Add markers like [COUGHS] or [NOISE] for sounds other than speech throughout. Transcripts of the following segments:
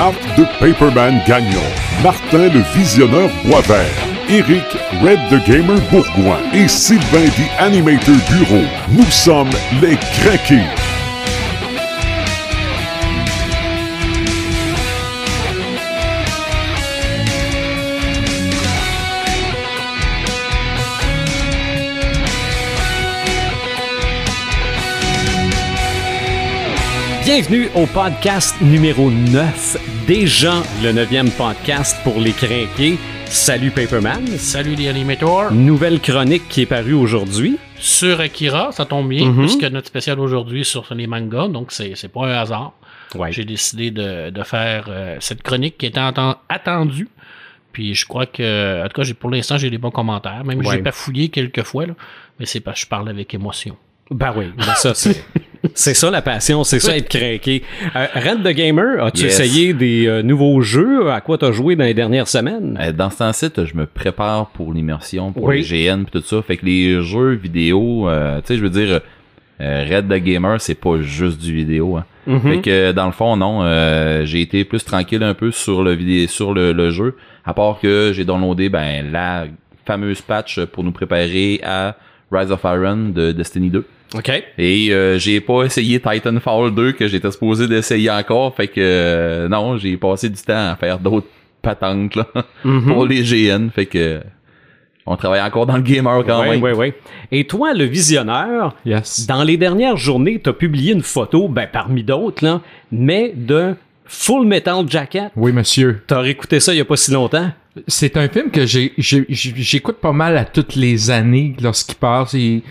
Marc de Paperman Gagnon, Martin le Visionneur Boisvert, Eric Red the Gamer Bourgoin et Sylvain the Animator Bureau. Nous sommes les Craqués. Bienvenue au podcast numéro 9, déjà le neuvième podcast pour les crinqués. Salut Paperman. Salut les animators. Nouvelle chronique qui est parue aujourd'hui. Sur Akira, ça tombe bien, Mhm. puisque notre spécial aujourd'hui sur les mangas, donc c'est pas un hasard. Ouais. J'ai décidé de, de faire euh, cette chronique qui était atten- attendue. Puis je crois que, en tout cas, j'ai- pour l'instant, j'ai des bons commentaires. Même Ouais. j'ai pas fouillé quelques fois, là, mais c'est parce que je parle avec émotion. Ben oui, ben ça c'est. [LAUGHS] C'est ça la passion, c'est ça être craqué. Euh, Red the Gamer, as-tu Yes. essayé des euh, nouveaux jeux? À quoi t'as joué dans les dernières semaines? Euh, Dans ce temps-ci, je me prépare pour l'immersion, pour Oui. les GN pis tout ça. Fait que les jeux vidéo, tu sais, je veux dire, Red the Gamer, c'est pas juste du vidéo. Hein. Mhm. Fait que dans le fond, non, j'ai été plus tranquille un peu sur le vidéo, sur le, le jeu. À part que j'ai downloadé ben la fameuse patch pour nous préparer à Rise of Iron de Destiny 2. OK. Et euh, j'ai pas essayé Titanfall 2 que j'étais supposé d'essayer encore. Fait que euh, non, j'ai passé du temps à faire d'autres patentes là, [LAUGHS] Mhm. pour les GN. Fait que on travaille encore dans le gamer quand Oui, même. oui, oui. Et toi, le visionneur, Yes. dans les dernières journées, t'as publié une photo, ben parmi d'autres, là, mais de Full Metal Jacket. Oui, monsieur. T'as réécouté ça il y a pas si longtemps? C'est un film que j'ai, j'ai- j'ai- j'écoute pas mal à toutes les années lorsqu'il passe. Et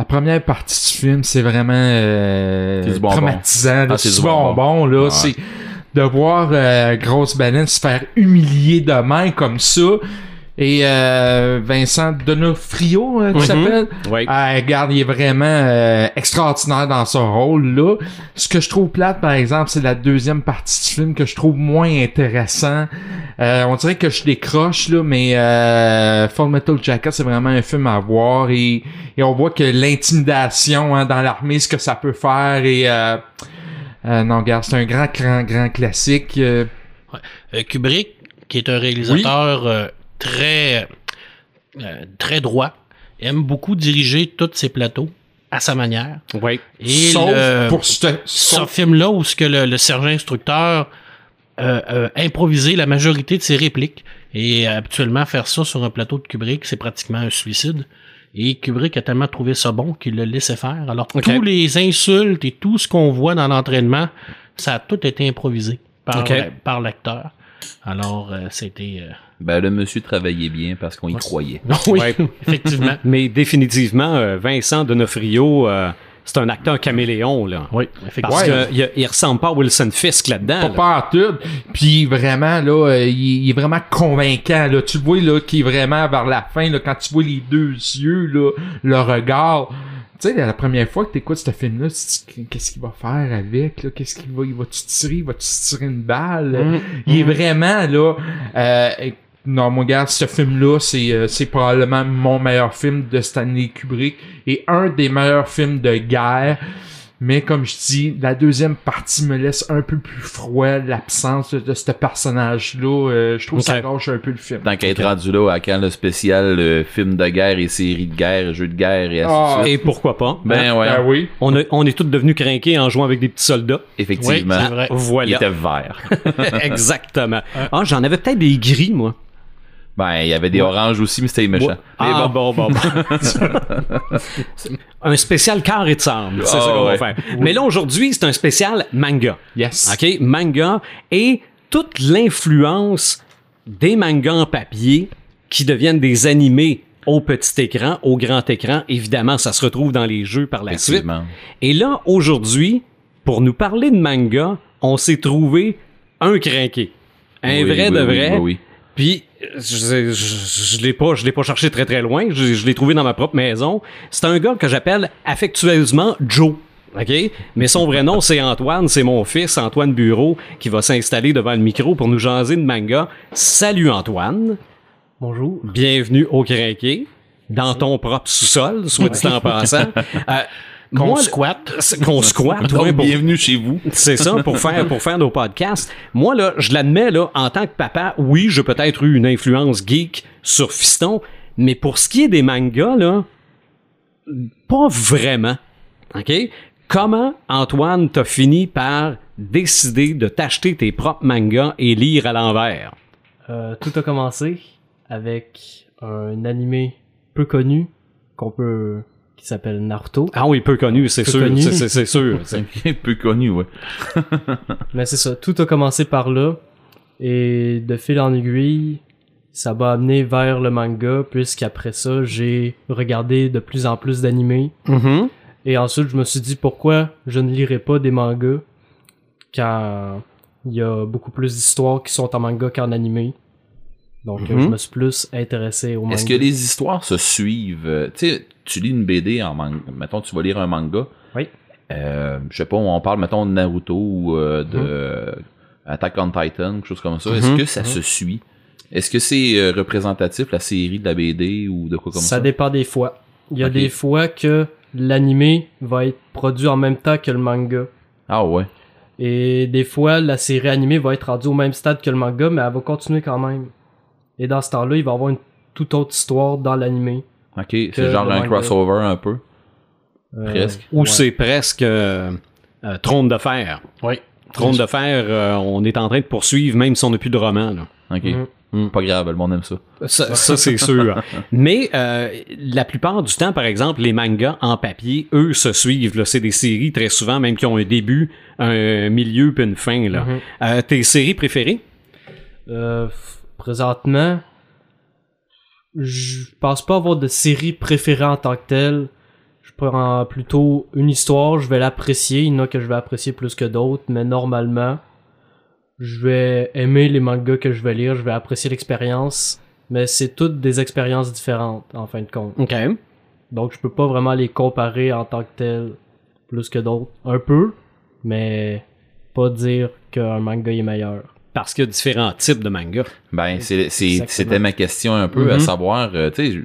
la première partie du film, c'est vraiment euh, C'est traumatisant. Ah, c'est c'est du du bonbon, bonbon. là. Ouais. C'est de voir euh, Grosse Baleine se faire humilier de main comme ça. Et euh, Vincent Donofrio, euh, qui Mhm. s'appelle. Oui. Ah, regarde, il est vraiment euh, extraordinaire dans son rôle-là. Ce que je trouve plate, par exemple, c'est la deuxième partie du film que je trouve moins intéressant. Euh, on dirait que je décroche, là, mais euh, Full Metal Jacket, c'est vraiment un film à voir. Et, et on voit que l'intimidation hein, dans l'armée, ce que ça peut faire. Et non, regarde, c'est un grand, grand, grand classique. Euh, Kubrick, qui est un réalisateur euh, très, euh, très droit, aime beaucoup diriger tous ses plateaux à sa manière. Oui. Et sauf le- pour ce, film-là où ce que le, le sergent instructeur euh, euh, improvisé la majorité de ses répliques et euh, habituellement faire ça sur un plateau de Kubrick, c'est pratiquement un suicide. Et Kubrick a tellement trouvé ça bon qu'il le laissait faire. Alors tous les insultes et tout ce qu'on voit dans l'entraînement, ça a tout été improvisé par, par l'acteur. Alors euh, c'était euh, Ben le monsieur travaillait bien parce qu'on y croyait. [LAUGHS] oui, Ouais. effectivement. [LAUGHS] Mais définitivement, euh, Vincent Donofrio, euh, c'est un acteur caméléon, là. Oui, effectivement. Parce Ouais. qu'il il, il ressemble pas à Wilson Fisk là-dedans. pas là. pas en tout. Puis vraiment, là, euh, il, il est vraiment convaincant. Là. Tu le vois là, qu'il est vraiment vers la fin, là, quand tu vois les deux yeux, là, le regard. Tu sais, la première fois que t'écoutes ce film-là, qu'est-ce qu'il va faire avec, là? Qu'est-ce qu'il va, il va-tu tirer, il va-tu tirer une balle? Mm, Il est vraiment, là, euh, non, mon gars, ce film-là, c'est, euh, c'est probablement mon meilleur film de Stanley Kubrick et un des meilleurs films de guerre. Mais comme je dis, la deuxième partie me laisse un peu plus froid, l'absence de, de ce personnage-là. euh, je trouve que ça gâche un peu le film. Tant qu'à être rendu là, à quand le spécial euh, film de guerre et série de guerre, jeux de guerre et ainsi Ah. de suite. Et pourquoi pas? hein? Ben ouais, Ben oui. On, a- on est tous devenus crinqués en jouant avec des petits soldats. Oui, effectivement. c'est vrai. il Voilà. était vert. [LAUGHS] Exactement. Ah, j'en avais peut-être des gris, moi. Ben, il y avait des oranges aussi, mais c'était méchant. Mais Ah, bon. bon, bon, bon. [LAUGHS] un spécial carré et de sable, c'est Ah, ça qu'on va ouais. faire. Mais là, aujourd'hui, c'est un spécial manga. Yes. OK? Manga et toute l'influence des mangas en papier qui deviennent des animés au petit écran, au grand écran. Évidemment, ça se retrouve dans les jeux par la suite. Et là, aujourd'hui, pour nous parler de manga, on s'est trouvé un crinqué. Un Oui, vrai oui, de oui, vrai. oui, oui. Puis je, je, je l'ai pas, je l'ai pas cherché très très loin. Je, je l'ai trouvé dans ma propre maison. C'est un gars que j'appelle affectueusement Joe. OK? Mais son vrai nom, c'est Antoine. C'est mon fils, Antoine Bureau, qui va s'installer devant le micro pour nous jaser de manga. Salut Antoine. Bonjour. Bienvenue au Crinqué. Dans ton propre sous-sol, soit dit en passant. [LAUGHS] Euh, Qu'on squatte. [LAUGHS] c'est qu'on squatte, Donc, ouais, pour- bienvenue chez vous. C'est ça, pour faire, pour faire nos podcasts. Moi, là, je l'admets, là, en tant que papa, oui, j'ai peut-être eu une influence geek sur Fiston, mais pour ce qui est des mangas, là, pas vraiment. OK? Comment, Antoine, t'as fini par décider de t'acheter tes propres mangas et lire à l'envers? Euh, tout a commencé avec un animé peu connu qu'on peut qui s'appelle Naruto. Ah oui, peu connu, c'est sûr. connu. c'est- c'est- C'est sûr. [LAUGHS] C'est- Un peu connu, ouais. [LAUGHS] Mais c'est ça, tout a commencé par là et de fil en aiguille, ça m'a amené vers le manga puisqu'après ça, j'ai regardé de plus en plus d'animés Mhm. et ensuite je me suis dit pourquoi je ne lirais pas des mangas quand il y a beaucoup plus d'histoires qui sont en manga qu'en animé. Donc Mhm. je me suis plus intéressé au manga. Est-ce que les histoires se suivent? euh, Tu sais, tu lis une BD en manga. Mettons, tu vas lire un manga. Oui. Euh, je sais pas, on parle, mettons, de Naruto ou euh, de Mhm. Attack on Titan, quelque chose comme ça. Est-ce Mhm. que ça se suit? Est-ce que c'est euh, représentatif, la série de la BD ou de quoi comme ça? ça? dépend des fois. Il y a des fois que l'animé va être produit en même temps que le manga. Ah ouais. Et des fois, la série animée va être rendue au même stade que le manga, mais elle va continuer quand même. Et dans ce temps-là, il va y avoir une toute autre histoire dans l'animé. Ok, c'est genre un manga. crossover un peu. Euh, Presque. Ou ouais. c'est presque euh, euh, Trône de fer. Oui. Trône de fer, euh, on est en train de poursuivre, même si on n'a plus de roman. Là. Ok. Mhm. Pas grave, le monde aime ça. Ça, ça, c'est sûr. [LAUGHS] Mais euh, la plupart du temps, par exemple, les mangas en papier, eux, se suivent. là. C'est des séries très souvent, même qui ont un début, un milieu puis une fin. Là. Mhm. Euh, tes séries préférées? Euh, présentement, je pense pas avoir de série préférée en tant que telle. Je prends plutôt une histoire, je vais l'apprécier. Il y en a que je vais apprécier plus que d'autres, mais normalement, je vais aimer les mangas que je vais lire, je vais apprécier l'expérience, mais c'est toutes des expériences différentes en fin de compte. OK. Donc je peux pas vraiment les comparer en tant que telles plus que d'autres. Un peu, mais pas dire qu'un manga est meilleur. Parce qu'il y a différents types de mangas. Ben, c'était ma question un peu, à Mhm. savoir, euh, tu sais,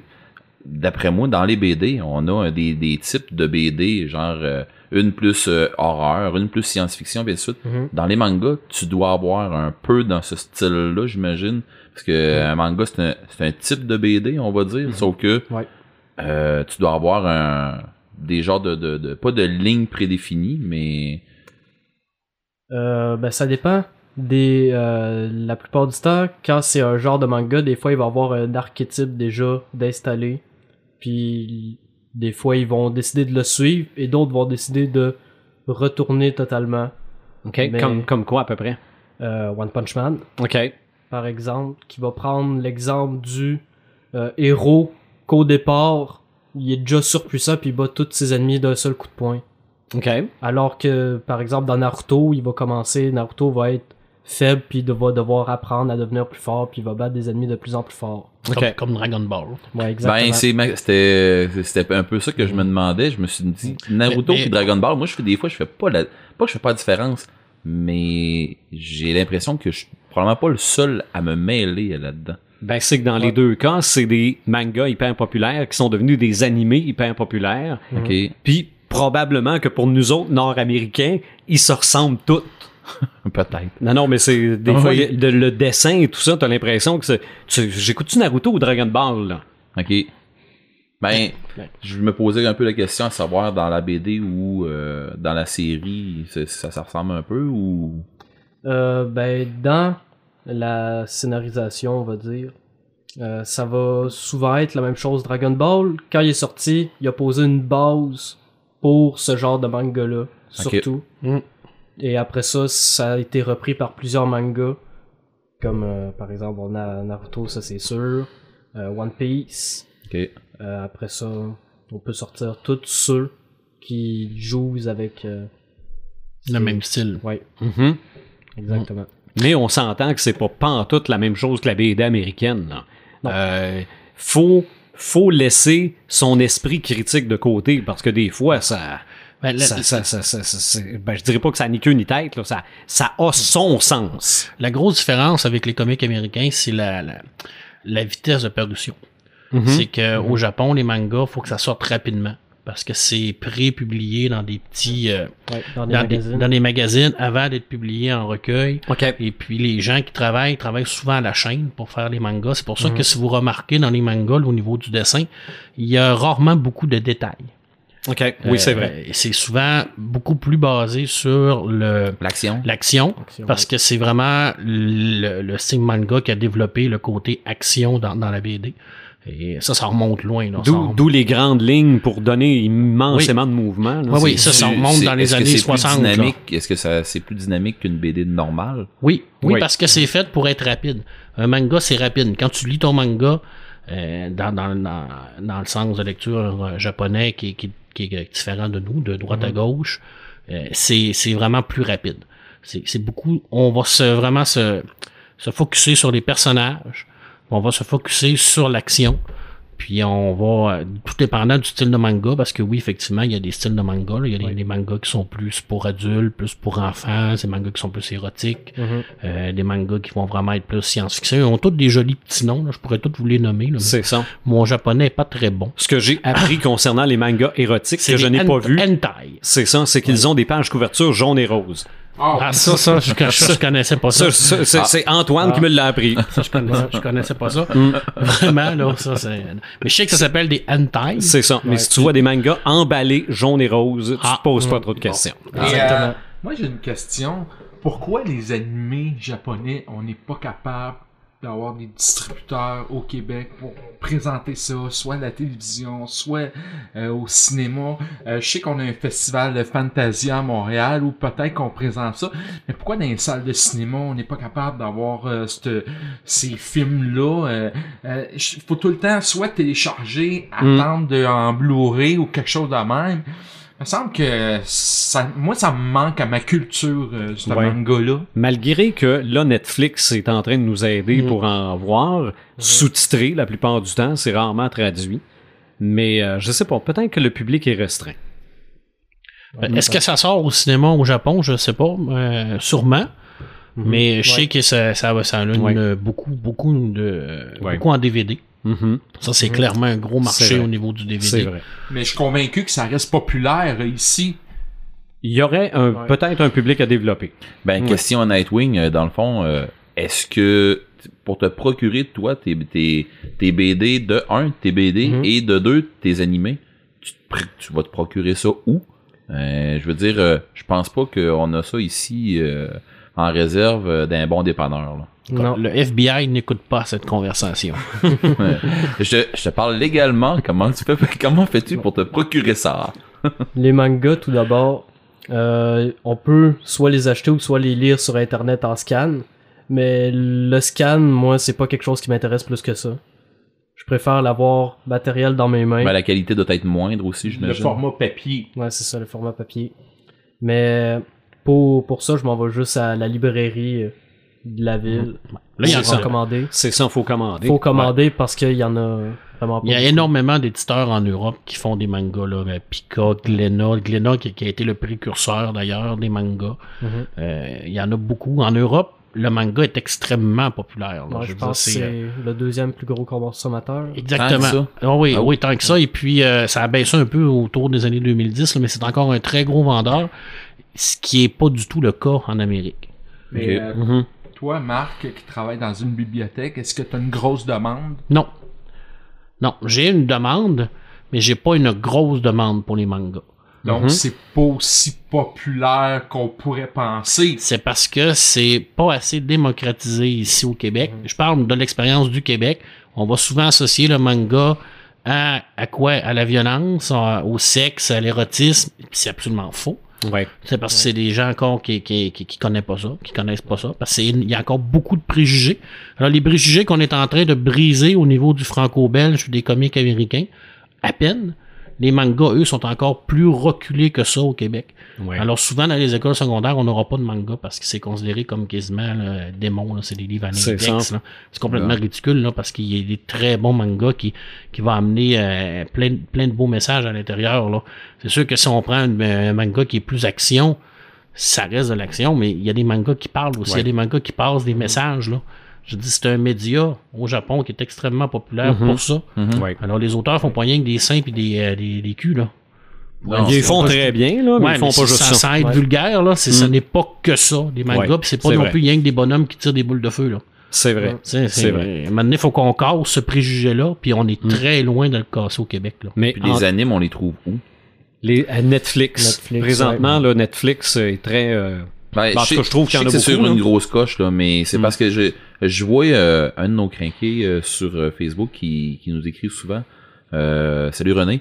d'après moi, dans les BD, on a euh, des, des types de BD, genre euh, une plus euh, horreur, une plus science-fiction, bien sûr. Mhm. Dans les mangas, tu dois avoir un peu dans ce style-là, j'imagine. Parce que un manga, c'est un, c'est un type de BD, on va dire, sauf que Ouais. euh, tu dois avoir un des genres de, de, de- pas de lignes prédéfinies, mais Euh, ben ça dépend. Des, euh, la plupart du temps, quand c'est un genre de manga, des fois il va avoir un archétype déjà d'installer. Puis des fois ils vont décider de le suivre et d'autres vont décider de retourner totalement. OK. Mais- Comme, comme quoi, à peu près? Euh, One Punch Man, OK. par exemple, qui va prendre l'exemple du euh, héros qu'au départ, il est déjà surpuissant puis il bat tous ses ennemis d'un seul coup de poing. OK. Alors que, par exemple, dans Naruto, il va commencer, Naruto va être faible, puis il va devoir apprendre à devenir plus fort, puis il va battre des ennemis de plus en plus forts. OK. Comme, comme Dragon Ball. Ouais, exactement. Ben, c'est ma- c'était c'était un peu ça que je me demandais. Je me suis dit, Naruto et Dragon Ball, moi, je fais des fois, je fais pas la, pas que je fais pas la différence, mais j'ai l'impression que je suis probablement pas le seul à me mêler là-dedans. Ben, c'est que dans les Ouais. deux cas, c'est des mangas hyper populaires qui sont devenus des animés hyper populaires. Ok. Puis probablement que pour nous autres Nord-Américains, ils se ressemblent tous. [LAUGHS] Peut-être. Non, non, mais c'est des Ah fois oui. de- le dessin et tout ça, t'as l'impression que c'est. tu- J'écoute-tu Naruto ou Dragon Ball, là? Ok. Ben, je me posais un peu la question à savoir dans la BD ou euh, dans la série, ça ressemble un peu ou? Euh, ben, dans la scénarisation, on va dire, euh, ça va souvent être la même chose. Dragon Ball, quand il est sorti, il a posé une base pour ce genre de manga-là, surtout. Mm. Et après ça, ça a été repris par plusieurs mangas, comme euh, par exemple, on a Naruto, ça c'est sûr, euh, One Piece. Ok. Euh, après ça, on peut sortir tous ceux qui jouent avec... euh, Le même style. Ouais, Mhm. exactement. Mais on s'entend que c'est pas pantoute la même chose que la BD américaine. Là. Non. Euh, faut, faut laisser son esprit critique de côté parce que des fois, ça. Ben, ça, ça, ça, ça- ça- c'est- ben, je dirais pas que ça n'a ni queue ni tête, là. Ça, ça a son sens. la grosse différence avec les comics américains, c'est la, la, la vitesse de parution. Mhm. C'est que au Japon, les mangas, faut que ça sorte rapidement. parce que c'est pré-publié dans des petits euh, Ouais, dans des dans, des, magazines. dans des magazines avant d'être publié en recueil. OK. Et puis les gens qui travaillent travaillent souvent à la chaîne pour faire les mangas. C'est pour ça Mhm. que si vous remarquez dans les mangas, là, au niveau du dessin, il y a rarement beaucoup de détails. OK. Oui, c'est Euh, vrai. et c'est souvent beaucoup plus basé sur le L'action. l'action Action, parce que c'est vraiment le, le style manga qui a développé le côté action dans, dans la BD. Et ça, ça remonte loin. D'où remonte- d'où les grandes lignes pour donner immensément de mouvement. là. Oui, oui, ça, ça remonte dans les est-ce que années c'est 60. Plus là. dynamique, Est-ce que ça, c'est plus dynamique qu'une BD normale? Oui, oui, Oui. parce que c'est fait pour être rapide. Un manga, c'est rapide. Quand tu lis ton manga, euh, dans, dans, dans, dans le sens de lecture euh, japonais qui, est- qui, qui est différent de nous, de droite à gauche, euh, c'est c'est vraiment plus rapide. C'est c'est beaucoup. On va se vraiment se, se focuser sur les personnages. On va se focuser sur l'action. Puis on va, tout dépendant du style de manga, parce que oui, effectivement, il y a des styles de manga. là. Il y a des, des mangas qui sont plus pour adultes, plus pour enfants, des mangas qui sont plus érotiques, Mhm. euh, des mangas qui vont vraiment être plus science-fiction. Ils ont tous des jolis petits noms, là. je pourrais tous vous les nommer. C'est ça. Mon japonais est pas très bon. Ce que j'ai appris concernant les mangas érotiques que je n'ai pas vu, hentai. c'est ça, c'est qu'ils ont des pages couverture jaune et rose. Oh, Ah, ça, ça, je, je, je connaissais pas ça. Ça, ça, c'est Antoine qui me l'a appris. Ça, je, connaissais, je connaissais pas ça. Mm. Vraiment, là, ça, c'est... Mais je sais que ça s'appelle des hentai. C'est ça. Mais si tu vois des mangas emballés jaune et rose, tu Ah. te poses pas trop de questions. Exactement. euh, moi, j'ai une question. Pourquoi les animés japonais, on n'est pas capable d'avoir des distributeurs au Québec pour présenter ça, soit à la télévision, soit euh, au cinéma. Euh, je sais qu'on a un festival de Fantasia à Montréal où peut-être qu'on présente ça, mais pourquoi dans les salles de cinéma on n'est pas capable d'avoir euh, ces films-là? Il faut tout le temps soit télécharger, Mm. attendre de, en Blu-ray ou quelque chose de même. Il me semble que ça, moi, ça me manque à ma culture, euh, ce Ouais. manga-là. Malgré que là, Netflix est en train de nous aider Mm. pour en voir, sous-titré la plupart du temps, c'est rarement traduit. Mais euh, je sais pas, peut-être que le public est restreint. Euh, Est-ce que ça sort au cinéma au Japon? Je sais pas. euh, sûrement. Mais je sais Ouais. que ça, ça, ça a une- Ouais. beaucoup, beaucoup, de, Ouais. beaucoup en DVD. Mhm. Ça, c'est clairement un gros marché au niveau du DVD. C'est vrai. Mais je suis convaincu que ça reste populaire ici. Il y aurait Ouais. peut-être un public à développer. Ben, Ouais. question à Nightwing, euh, dans le fond, euh, est-ce que pour te procurer, toi, tes, tes, tes BD, de un, tes BD, Mhm. et de deux, tes animés, tu, vas te procurer ça où? Euh, je veux dire, euh, je pense pas qu'on a ça ici euh, en réserve euh, d'un bon dépanneur. Là. Non. Le FBI n'écoute pas cette conversation. [LAUGHS] Je, te- je te parle légalement, comment tu fais, [LAUGHS] comment fais-tu pour te procurer ça? [LAUGHS] Les mangas, tout d'abord, euh, on peut soit les acheter ou soit les lire sur Internet en scan. Mais le scan, moi, c'est pas quelque chose qui m'intéresse plus que ça. Je préfère l'avoir matériel dans mes mains. Ben, la qualité doit être moindre aussi, Le j'imagine. format papier. Ouais, c'est ça, le format papier. Mais pour, pour ça, je m'en vais juste à la librairie euh, de la ville. Là, il y en a- commander. C'est ça, faut commander. Faut commander parce qu'il y en a vraiment pas Il y a beaucoup. énormément d'éditeurs en Europe qui font des mangas, là. euh, Pika, Glénat, Glénat qui, qui a été le précurseur d'ailleurs des mangas. Mhm. Euh, il y en a beaucoup. En Europe, le manga est extrêmement populaire. là. Ouais, Je je veux dire, pense que c'est, euh, le deuxième plus gros consommateur. Exactement. Tant que Ah oui, Ah oui, tant que ça. Et puis, euh, ça a baissé un peu autour des années 2010, là, mais c'est encore un très gros vendeur, ce qui est pas du tout le cas en Amérique. Mais euh, Mhm. toi, Marc, qui travaille dans une bibliothèque, est-ce que tu as une grosse demande? Non. Non, j'ai une demande, mais j'ai pas une grosse demande pour les mangas. Donc, Mhm. c'est pas aussi populaire qu'on pourrait penser. C'est parce que c'est pas assez démocratisé ici au Québec. Je parle de l'expérience du Québec. On va souvent associer le manga à, à quoi? À la violence, à- au sexe, à l'érotisme. C'est absolument faux. Ouais. C'est parce que c'est des gens encore qui, qui, qui, qui connaissent pas ça, qui connaissent pas ça. Parce qu'il y a encore beaucoup de préjugés. Alors, les préjugés qu'on est en train de briser au niveau du franco-belge, des comiques américains, à peine. Les mangas, eux, sont encore plus reculés que ça au Québec. Ouais. Alors souvent dans les écoles secondaires, on n'aura pas de manga parce que c'est considéré comme quasiment là, démon, là, c'est des livres là. C'est complètement ridicule là, parce qu'il y a des très bons mangas qui, qui vont amener euh, plein, de- plein de beaux messages à l'intérieur. là. C'est sûr que si on prend un, un manga qui est plus action, ça reste de l'action, mais il y a des mangas qui parlent aussi, il y a des mangas qui passent des messages. Là. Je dis, c'est un média au Japon qui est extrêmement populaire Mhm. pour ça. Mhm. Ouais. Alors les auteurs font pas rien que des seins et des, euh, des, des culs, là. Non, ils font très bien, là, mais Ouais, ils font mais pas juste ça. être Ouais. vulgaire, là, c'est, ça Mm. n'est pas que ça, des mangas, c'est pas non vrai. plus rien que des bonhommes qui tirent des boules de feu, là. C'est vrai. C'est vrai. Moment donné, faut qu'on casse ce préjugé-là, puis on est Mm. très loin de le casser au Québec, là. Mais Puis en- les animes, on les trouve où? les, à Netflix, Netflix, présentement, là, Netflix est très... euh, Ben, Ben, je je trouve qu'il y en a que c'est sur une grosse coche, là, mais c'est Mm. parce que je, je vois euh, un de nos crinqués euh, sur euh, Facebook qui, qui nous écrit souvent. Euh, salut René.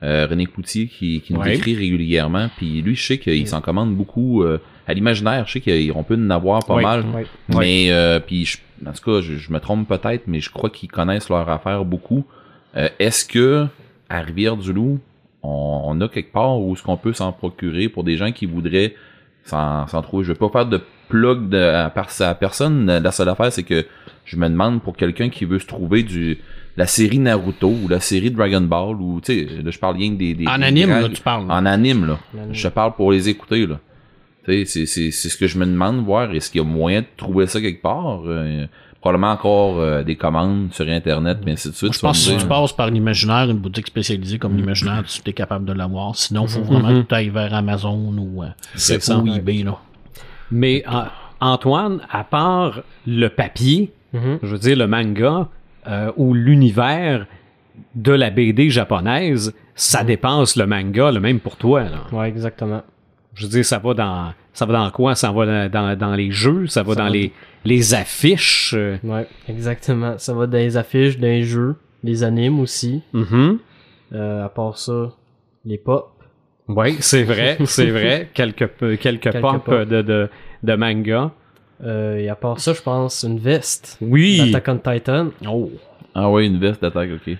René Cloutier qui, qui nous Ouais. écrit régulièrement. Puis lui, je sais qu'il s'en commande beaucoup à l'imaginaire. Je sais qu'on peut en avoir pas Ouais. mal. Ouais. Mais puis je- en tout cas, je, je me trompe peut-être, mais je crois qu'ils connaissent leur affaire beaucoup. Est-ce que à Rivière-du-Loup, on, on a quelque part où est-ce qu'on peut s'en procurer pour des gens qui voudraient s'en, s'en trouver? Je vais pas faire de plug de, à, par- personne. La seule affaire, c'est que je me demande pour quelqu'un qui veut se trouver du la série Naruto ou la série Dragon Ball ou tu sais, là, je parle rien que des, des En des anime, grands- là, tu parles. en anime là. Anime. Je parle pour les écouter là. Tu sais, c'est, c'est, c'est ce que je me demande voir. Est-ce qu'il y a moyen de trouver ça quelque part? Euh, probablement encore euh, des commandes sur internet, mais ainsi de suite. Je pense que tu si passes par l'imaginaire, une boutique spécialisée comme l'imaginaire, tu es capable de l'avoir. Sinon, faut vraiment Mhm. que tu ailles vers Amazon ou, euh, ou eBay, là. Mais euh, Antoine, à part le papier, je veux dire le manga euh, ou l'univers de la BD japonaise, ça dépasse le manga, le même pour toi. Ouais, exactement. Je veux dire, ça va dans ça va dans quoi? Ça va dans, dans, dans les jeux, ça va Ça dans va les, les affiches? euh, Ouais, exactement. Ça va dans les affiches, dans les jeux, les animes aussi. mhm. Euh, à part ça, les pop. Oui, c'est vrai, [LAUGHS] c'est vrai. Quelques, peu- quelques, Quelques pop, pop. De, de, de manga. Euh, et à part ça, je pense une veste Oui. d'Attack on Titan. Oh. Ah ouais, une veste d'attaque, ok.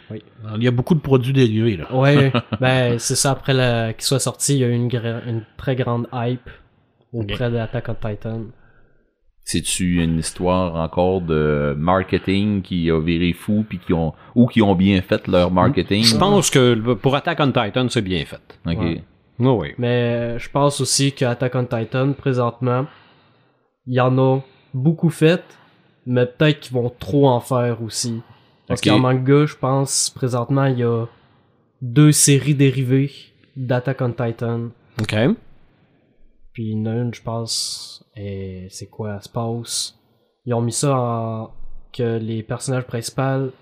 Il y a beaucoup de produits dérivés, là. Ouais, [LAUGHS] ben c'est ça. Après la... qu'il soit sorti, il y a eu une, gra- une très grande hype auprès d'Attack on Titan. C'est-tu une histoire encore de marketing qui a viré fou puis qui ont ou qui ont bien fait leur marketing? Je pense que pour Attack on Titan, c'est bien fait. Ok. Ouais. Oui, oui. Mais euh, je pense aussi qu'Attack on Titan, présentement, il y en a beaucoup fait, mais peut-être qu'ils vont trop en faire aussi. Parce Ok. qu'en manga, je pense, présentement, il y a deux séries dérivées d'Attack on Titan. OK. Puis il y en a une, je pense, et c'est quoi, Space. Ils ont mis ça en que les personnages principaux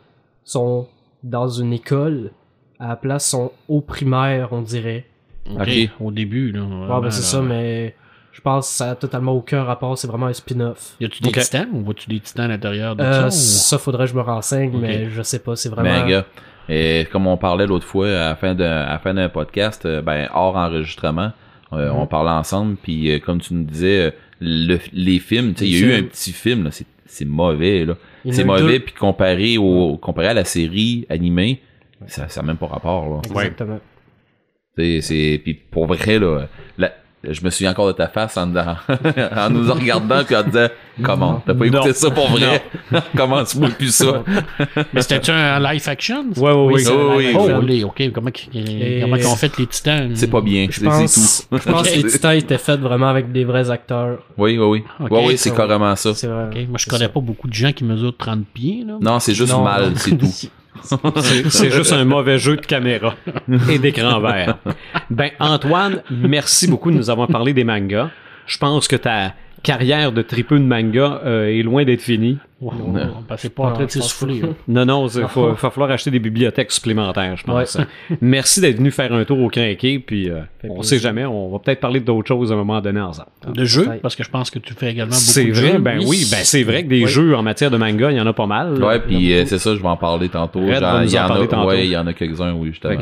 sont dans une école, à la place sont au primaire, on dirait. OK. Au début, là. Ouais, ben c'est ça, mais je pense que ça a totalement aucun rapport, c'est vraiment un spin-off. Y a-tu des titans ou vois-tu des titans à l'intérieur de Euh, ça? ça, faudrait que je me renseigne, mais je sais pas, c'est vraiment... Ben, gars, et comme on parlait l'autre fois à la fin d'un à la fin d'un podcast, euh, ben hors enregistrement, euh, Mhm. on parlait ensemble puis euh, comme tu nous disais, euh, le, les films, tu sais, il y a eu un petit film là, c'est c'est mauvais là. C'est mauvais puis comparé au comparé à la série animée, ça ça a même pas rapport là. Exactement. C'est, c'est, puis pour vrai, là, la- je me souviens encore de ta face en, en, [LAUGHS] en nous regardant puis en disant, comment, t'as pas écouté Non. ça pour vrai? [LAUGHS] comment tu vois plus ça? [LAUGHS] Mais c'était-tu un live action? Ouais, ouais, Oui, oui. c'est Oh, oui, oui. Oh, les, ok. Comment, Et- comment ils ont fait les titans? C'est pas bien, Je pense, tout. je pense que les titans étaient faits vraiment avec des vrais acteurs. Oui, oui, oui. Ok, oui, oui, c'est carrément ça. C'est vrai. Moi, je connais ça. pas beaucoup de gens qui mesurent 30 pieds, là. Non, c'est juste Non, mal, c'est tout. C'est juste un mauvais jeu de caméra [LAUGHS] et d'écran vert. Ben, Antoine, merci beaucoup de nous avoir parlé des mangas. Je pense que ta carrière de tripeux de manga euh, est loin d'être finie. Ouais, ouais, ouais, ben, c'est pas en train de s'essouffler. Non, non, il va falloir acheter des bibliothèques supplémentaires, je pense. [LAUGHS] Merci d'être venu faire un tour au crinqué, puis euh, on plaisir. sait jamais, on va peut-être parler d'autres choses à un moment donné ensemble. De jeux, parce que je pense que tu fais également beaucoup C'est de vrai, jeux. ben oui, ben c'est vrai que des Oui. jeux en matière de manga, il y en a pas mal. Ouais, puis euh, c'est ça, je vais en parler tantôt. Il y en en parler a, tantôt. ouais, il y en a quelques-uns, oui, justement.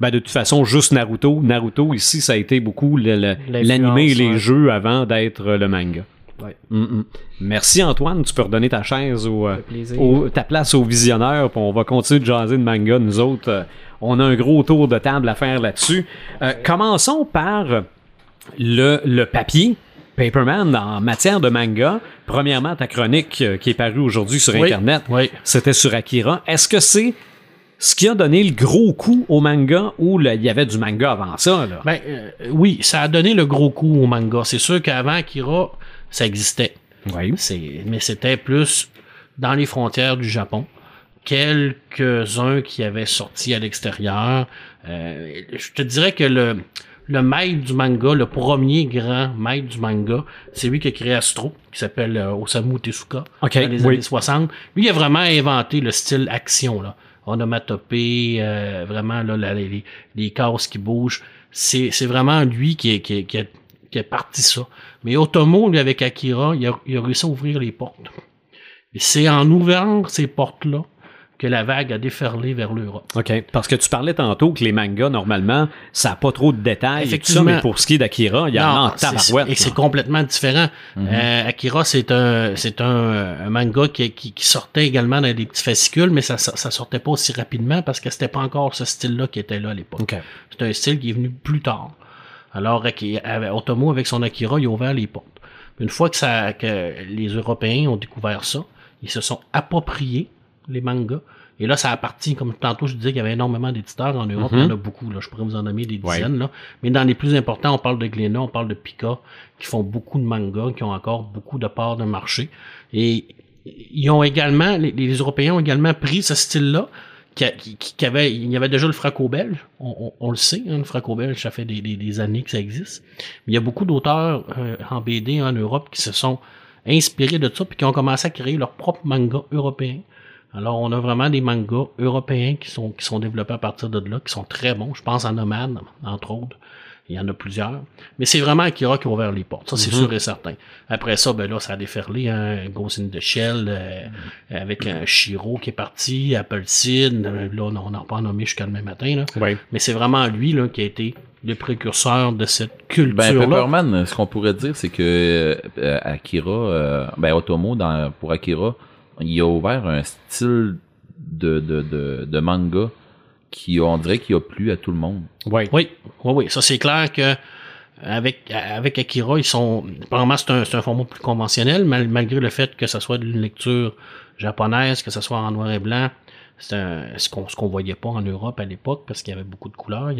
ben de toute façon, juste Naruto. Naruto, ici, ça a été beaucoup le- le- L'influence, l'animé et les ouais. jeux avant d'être le manga. Ouais. Mm, mm. Merci Antoine, tu peux redonner ta chaise au, euh, au- ta place au visionneur, puis on va continuer de jaser de manga, nous autres. euh, on a un gros tour de table à faire là-dessus. Euh, commençons par le, le papier. Paperman, en matière de manga, premièrement, ta chronique qui est parue aujourd'hui sur Oui. Internet, Oui. c'était sur Akira. Est-ce que c'est ce qui a donné le gros coup au manga ou il y avait du manga avant ça? Là? Ben, euh, oui, ça a donné le gros coup au manga. C'est sûr qu'avant Akira, ça existait. Oui. C'est, mais c'était plus dans les frontières du Japon. quelques-uns qui avaient sorti à l'extérieur. Euh, je te dirais que le, le maître du manga, le premier grand maître du manga, c'est lui qui a créé Astro, qui s'appelle euh, Osamu Tezuka, Ok, dans les oui. années 60. Lui, il a vraiment inventé le style action, là. Onomatopée, euh, vraiment, là, la- les, les cases qui bougent. C'est, c'est vraiment lui qui, est- qui, est- qui, a, qui a parti ça. Mais Otomo, lui, avec Akira, il a, il a réussi à ouvrir les portes. Et c'est en ouvrant ces portes-là que la vague a déferlé vers l'Europe. OK. Parce que tu parlais tantôt que les mangas, normalement, ça n'a pas trop de détails. et tout ça, Effectivement. mais pour ce qui est d'Akira, il y en a en tabarouette. Et c'est complètement différent. Euh, Akira, c'est un, c'est un, un manga qui, qui, qui sortait également dans des petits fascicules, mais ça, ça, ça sortait pas aussi rapidement parce que c'était pas encore ce style-là qui était là à l'époque. OK. C'est un style qui est venu plus tard. Alors, avec- Otomo, avec son Akira, il a ouvert les portes. Une fois que, ça, que les Européens ont découvert ça, ils se sont appropriés les mangas. Et là, ça a parti, comme tantôt je disais qu'il y avait énormément d'éditeurs en Europe, Mhm. il y en a beaucoup, là, je pourrais vous en nommer des Ouais. dizaines, là. Mais dans les plus importants, on parle de Glénat, on parle de Pika, qui font beaucoup de mangas, qui ont encore beaucoup de parts de marché. Et ils ont également, les, les Européens ont également pris ce style-là, il y avait déjà le franco-belge, on, le sait, hein, le franco-belge, ça fait des, années que ça existe. Mais il y a beaucoup d'auteurs euh, en BD en Europe qui se sont inspirés de ça, puis qui ont commencé à créer leur propre manga européen. Alors, on a vraiment des mangas européens qui sont, qui sont développés à partir de là, qui sont très bons. Je pense à Nomad, entre autres. Il y en a plusieurs. Mais c'est vraiment Akira qui a ouvert les portes. Ça, c'est sûr et certain. Après ça, ben là, ça a déferlé, hein, Ghost in the Shell, euh, avec un Shiro qui est parti, Apple Seed, euh, là, on n'en a pas nommé jusqu'à demain matin, là. Mais c'est vraiment lui, là, qui a été le précurseur de cette Ben, culture-là. Pepperman, ce qu'on pourrait dire, c'est que euh, Akira, euh, ben Otomo, dans, pour Akira, il a ouvert un style de, de, de, de manga qui, on dirait, qui a plu à tout le monde. Ouais. Oui, oui, oui. Ça, c'est clair que avec, avec Akira, ils sont. Probablement, c'est un, c'est un format plus conventionnel, mal- malgré le fait que ça soit d'une lecture japonaise, que ça soit en noir et blanc. C'est un- ce qu'on ce qu'on voyait pas en Europe à l'époque parce qu'il y avait beaucoup de couleurs.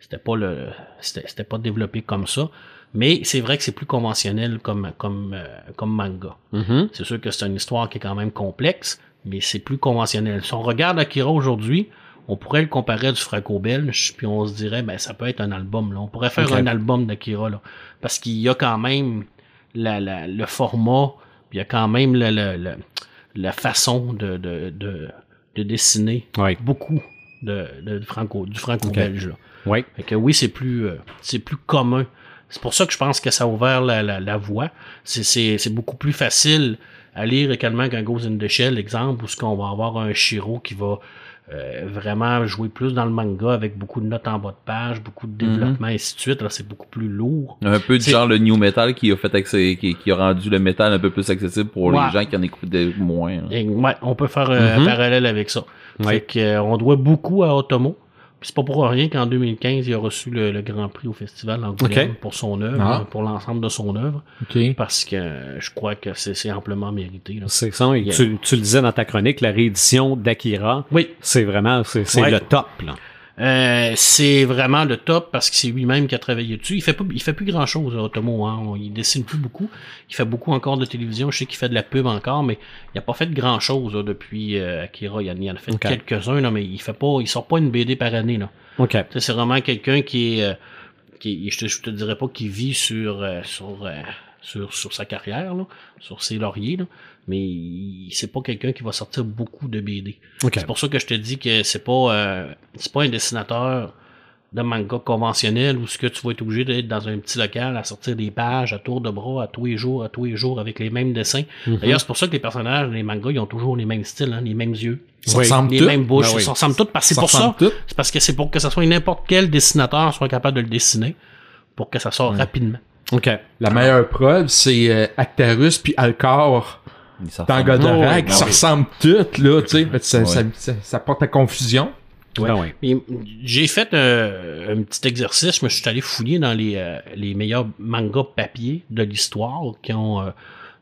C'était pas le c'était c'était pas développé comme ça. Mais c'est vrai que c'est plus conventionnel comme comme euh, comme manga. Mhm. C'est sûr que c'est une histoire qui est quand même complexe, mais c'est plus conventionnel. Si on regarde Akira aujourd'hui, on pourrait le comparer à du franco-belge, puis on se dirait, ben ça peut être un album. Là. On pourrait faire un album d'Akira, là. Parce qu'il y a quand même la, la- le format, puis il y a quand même la, la, la, la façon de, de, de, de dessiner Ouais. beaucoup de, de franco, du franco-belge. là. Ouais. Fait que oui, c'est plus, euh, c'est plus commun. C'est pour ça que je pense que ça a ouvert la, la, la voie. C'est, c'est, c'est beaucoup plus facile à lire également qu'un Ghost in the Shell, exemple, où ce qu'on va avoir un Shiro qui va euh, vraiment jouer plus dans le manga avec beaucoup de notes en bas de page, beaucoup de développement, et ainsi de suite. Là, c'est beaucoup plus lourd. Un peu du genre le new metal qui a fait accès, qui, qui a rendu le métal un peu plus accessible pour Ouais. les gens qui en écoutent moins. Et, ouais, on peut faire euh, un Mhm. parallèle avec ça. Ouais. Fait que, euh, on doit beaucoup à Otomo. C'est pas pour rien qu'en 2015, il a reçu le, le Grand Prix au festival d'Angoulême Ok. pour son œuvre, Ah. pour l'ensemble de son œuvre, OK. parce que je crois que c'est amplement mérité. là. C'est ça. Tu, tu le disais dans ta chronique, la réédition d'Akira, Oui, c'est vraiment, c'est c'est Ouais. le top, là. Euh, c'est vraiment le top parce que c'est lui-même qui a travaillé dessus. Il fait pas, il fait plus grand chose, Otomo. Hein. Il dessine plus beaucoup. Il fait beaucoup encore de télévision. Je sais qu'il fait de la pub encore, mais il a pas fait de grand chose depuis euh, Akira. Il en, il en a fait quelques-uns, là, mais il fait pas, il sort pas une BD par année. Là. OK. Tu sais, C'est vraiment quelqu'un qui est, euh, qui, je te, je te dirais pas qu'il vit sur, euh, sur, euh, sur, sur sa carrière, là, sur ses lauriers, là, mais c'est pas quelqu'un qui va sortir beaucoup de BD. OK. C'est pour ça que je te dis que c'est pas euh, c'est pas un dessinateur de manga conventionnel où ce que tu vas être obligé d'être dans un petit local à sortir des pages à tour de bras à tous les jours, à tous les jours avec les mêmes dessins. Mhm. D'ailleurs, c'est pour ça que les personnages, les mangas, ils ont toujours les mêmes styles, hein, les mêmes yeux, Oui. les mêmes bouches, Ben oui. ils se ressemblent tous parce que c'est pour ça. C'est parce que c'est pour que ça soit n'importe quel dessinateur soit capable de le dessiner pour que ça sorte rapidement. OK. La meilleure preuve, c'est euh, Actarus puis Alcor Oh, oui, qui ben se ressemblent toutes, là, tu sais. Ça, Ouais. ça, ça, ça porte à confusion. Ben oui. Et J'ai fait euh, un petit exercice, je me suis allé fouiller dans les, euh, les meilleurs mangas papier de l'histoire qui ont euh,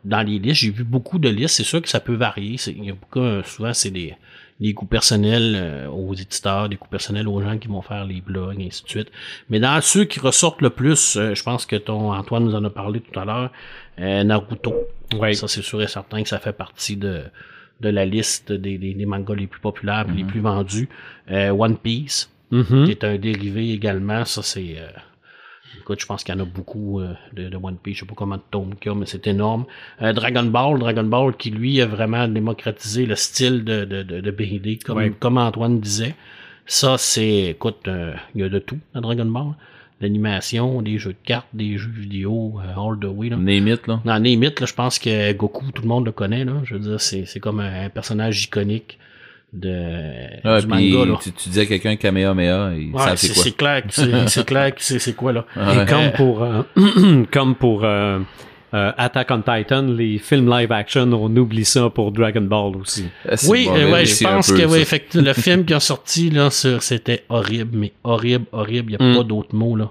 dans les listes. J'ai vu beaucoup de listes. C'est sûr que ça peut varier. Il y a beaucoup, euh, souvent, c'est des, des coûts personnels aux éditeurs, des coûts personnels aux gens qui vont faire les blogs, et ainsi de suite. Mais dans ceux qui ressortent le plus, euh, je pense que ton Antoine nous en a parlé tout à l'heure, euh, Naruto. Oui. Ça, c'est sûr et certain que ça fait partie de, de la liste des, des, des mangas les plus populaires, Mhm. les plus vendus. Euh, One Piece, Mhm. qui est un dérivé également. Ça, c'est. euh, écoute, je pense qu'il y en a beaucoup euh, de, de One Piece. Je sais pas combien de tomes qu'il y a, mais c'est énorme. Euh, Dragon Ball, Dragon Ball qui, lui, a vraiment démocratisé le style de, de, de, de BD, comme, Ouais. comme Antoine disait. Ça, c'est. Écoute, euh, il y a de tout dans Dragon Ball. L'animation, des jeux de cartes, des jeux vidéo, euh, all the way. Là. Name it, là. Name It, là, je pense que Goku, tout le monde le connaît. Là. Je veux dire, c'est, c'est comme un, un personnage iconique de, Ah, du puis manga. Là. tu, tu dis à quelqu'un Kamehameha, il Ouais, c'est, c'est quoi. c'est clair que c'est, clair c'est, c'est quoi là. Ah, [LAUGHS] ouais. Et comme pour, euh, [CLEARS THROAT] comme pour euh, euh, Attack on Titan, les films live action, on oublie ça pour Dragon Ball aussi. Ah, c'est Oui, mauvais euh, ouais, je pense peu, que ouais, le film qui a sorti là, sur- c'était horrible, mais horrible, horrible. Il n'y a Mm. pas d'autres mots là.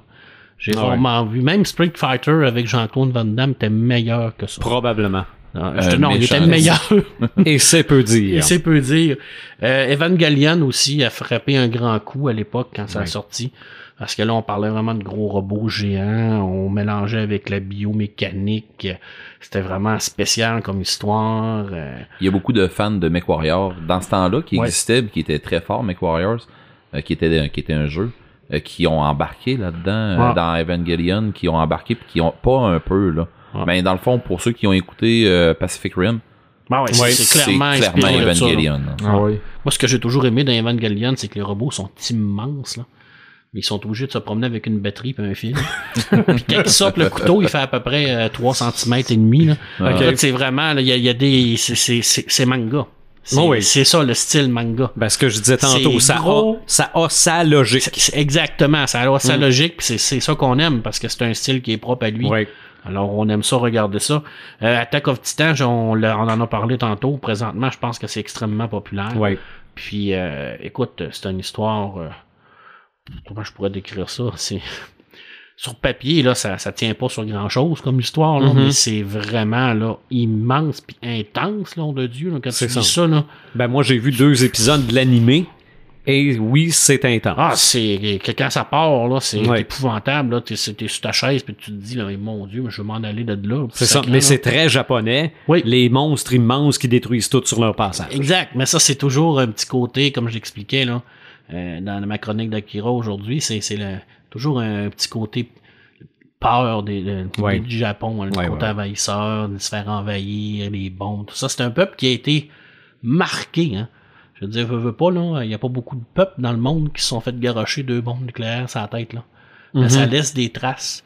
J'ai Ah ouais. rarement vu. Même Street Fighter avec Jean-Claude Van Damme était meilleur que ça. Probablement. Non, je te- non, il était meilleur. [LAUGHS] Et c'est peu Et dire. c'est peu dire. Euh, Evangelion aussi a frappé un grand coup à l'époque quand ça a sorti. Parce que là, on parlait vraiment de gros robots géants. On mélangeait avec la biomécanique. C'était vraiment spécial comme histoire. euh, Il y a beaucoup de fans de MechWarrior dans ce temps-là qui Ouais. existaient, qui étaient très forts, MechWarriors, euh, qui était qui était un jeu, euh, qui ont embarqué là-dedans euh, dans Evangelion, qui ont embarqué puis qui ont pas un peu là. Ouais. Mais dans le fond, pour ceux qui ont écouté euh, Pacific Rim, ouais, c'est- clairement, ça. Evangelion. Ah. Moi, ce que j'ai toujours aimé dans Evangelion, c'est que les robots sont immenses, là. Mais ils sont obligés de se promener avec une batterie et un fil. [LAUGHS] puis quand ils sortent le couteau, il fait à peu près euh, 3 cm et demi, là. C'est vraiment, là, il y a, il y a des, c'est, c'est, c'est, c'est manga. C'est, Oh oui. c'est ça, le style manga. Ben, ce que je disais tantôt, ça gros. a, ça a sa logique. Exactement, ça a sa Mm. logique, puis c'est, c'est ça qu'on aime, parce que c'est un style qui est propre à lui. Ouais. Alors, on aime ça, regarder ça. Euh, Attack of Titan, on, l'a- on en a parlé tantôt. Présentement, je pense que c'est extrêmement populaire. Ouais. Puis, euh, écoute, c'est une histoire. euh, comment je pourrais décrire ça? C'est [LAUGHS] sur papier là, ça ça tient pas sur grand chose comme histoire là, Mhm. mais c'est vraiment là immense puis intense là, de Dieu là, quand tu C'est dis ça. ça là. Ben, moi, j'ai vu deux épisodes de l'animé. Et oui, c'est intense. Ah, c'est quand ça part là, c'est Ouais. épouvantable là. T'es t'es sur ta chaise puis tu te dis là, mais mon Dieu, mais je vais m'en aller de là. c'est ça. Mais c'est très japonais. Oui. Les monstres immenses qui détruisent tout sur leur passage. Exact, mais ça c'est toujours un petit côté, comme je l'expliquais là, euh, dans ma chronique d'Akira aujourd'hui, c'est toujours un petit côté peur des, Ouais. du Japon, hein, le Ouais, côté ouais, envahisseur, de se faire envahir, les bombes, tout ça. C'est un peuple qui a été marqué, hein. Je veux dire, veux, veux pas, là, il n'y a pas beaucoup de peuples dans le monde qui se sont fait garocher deux bombes nucléaires sur la tête, là. Mais Mhm. ça laisse des traces.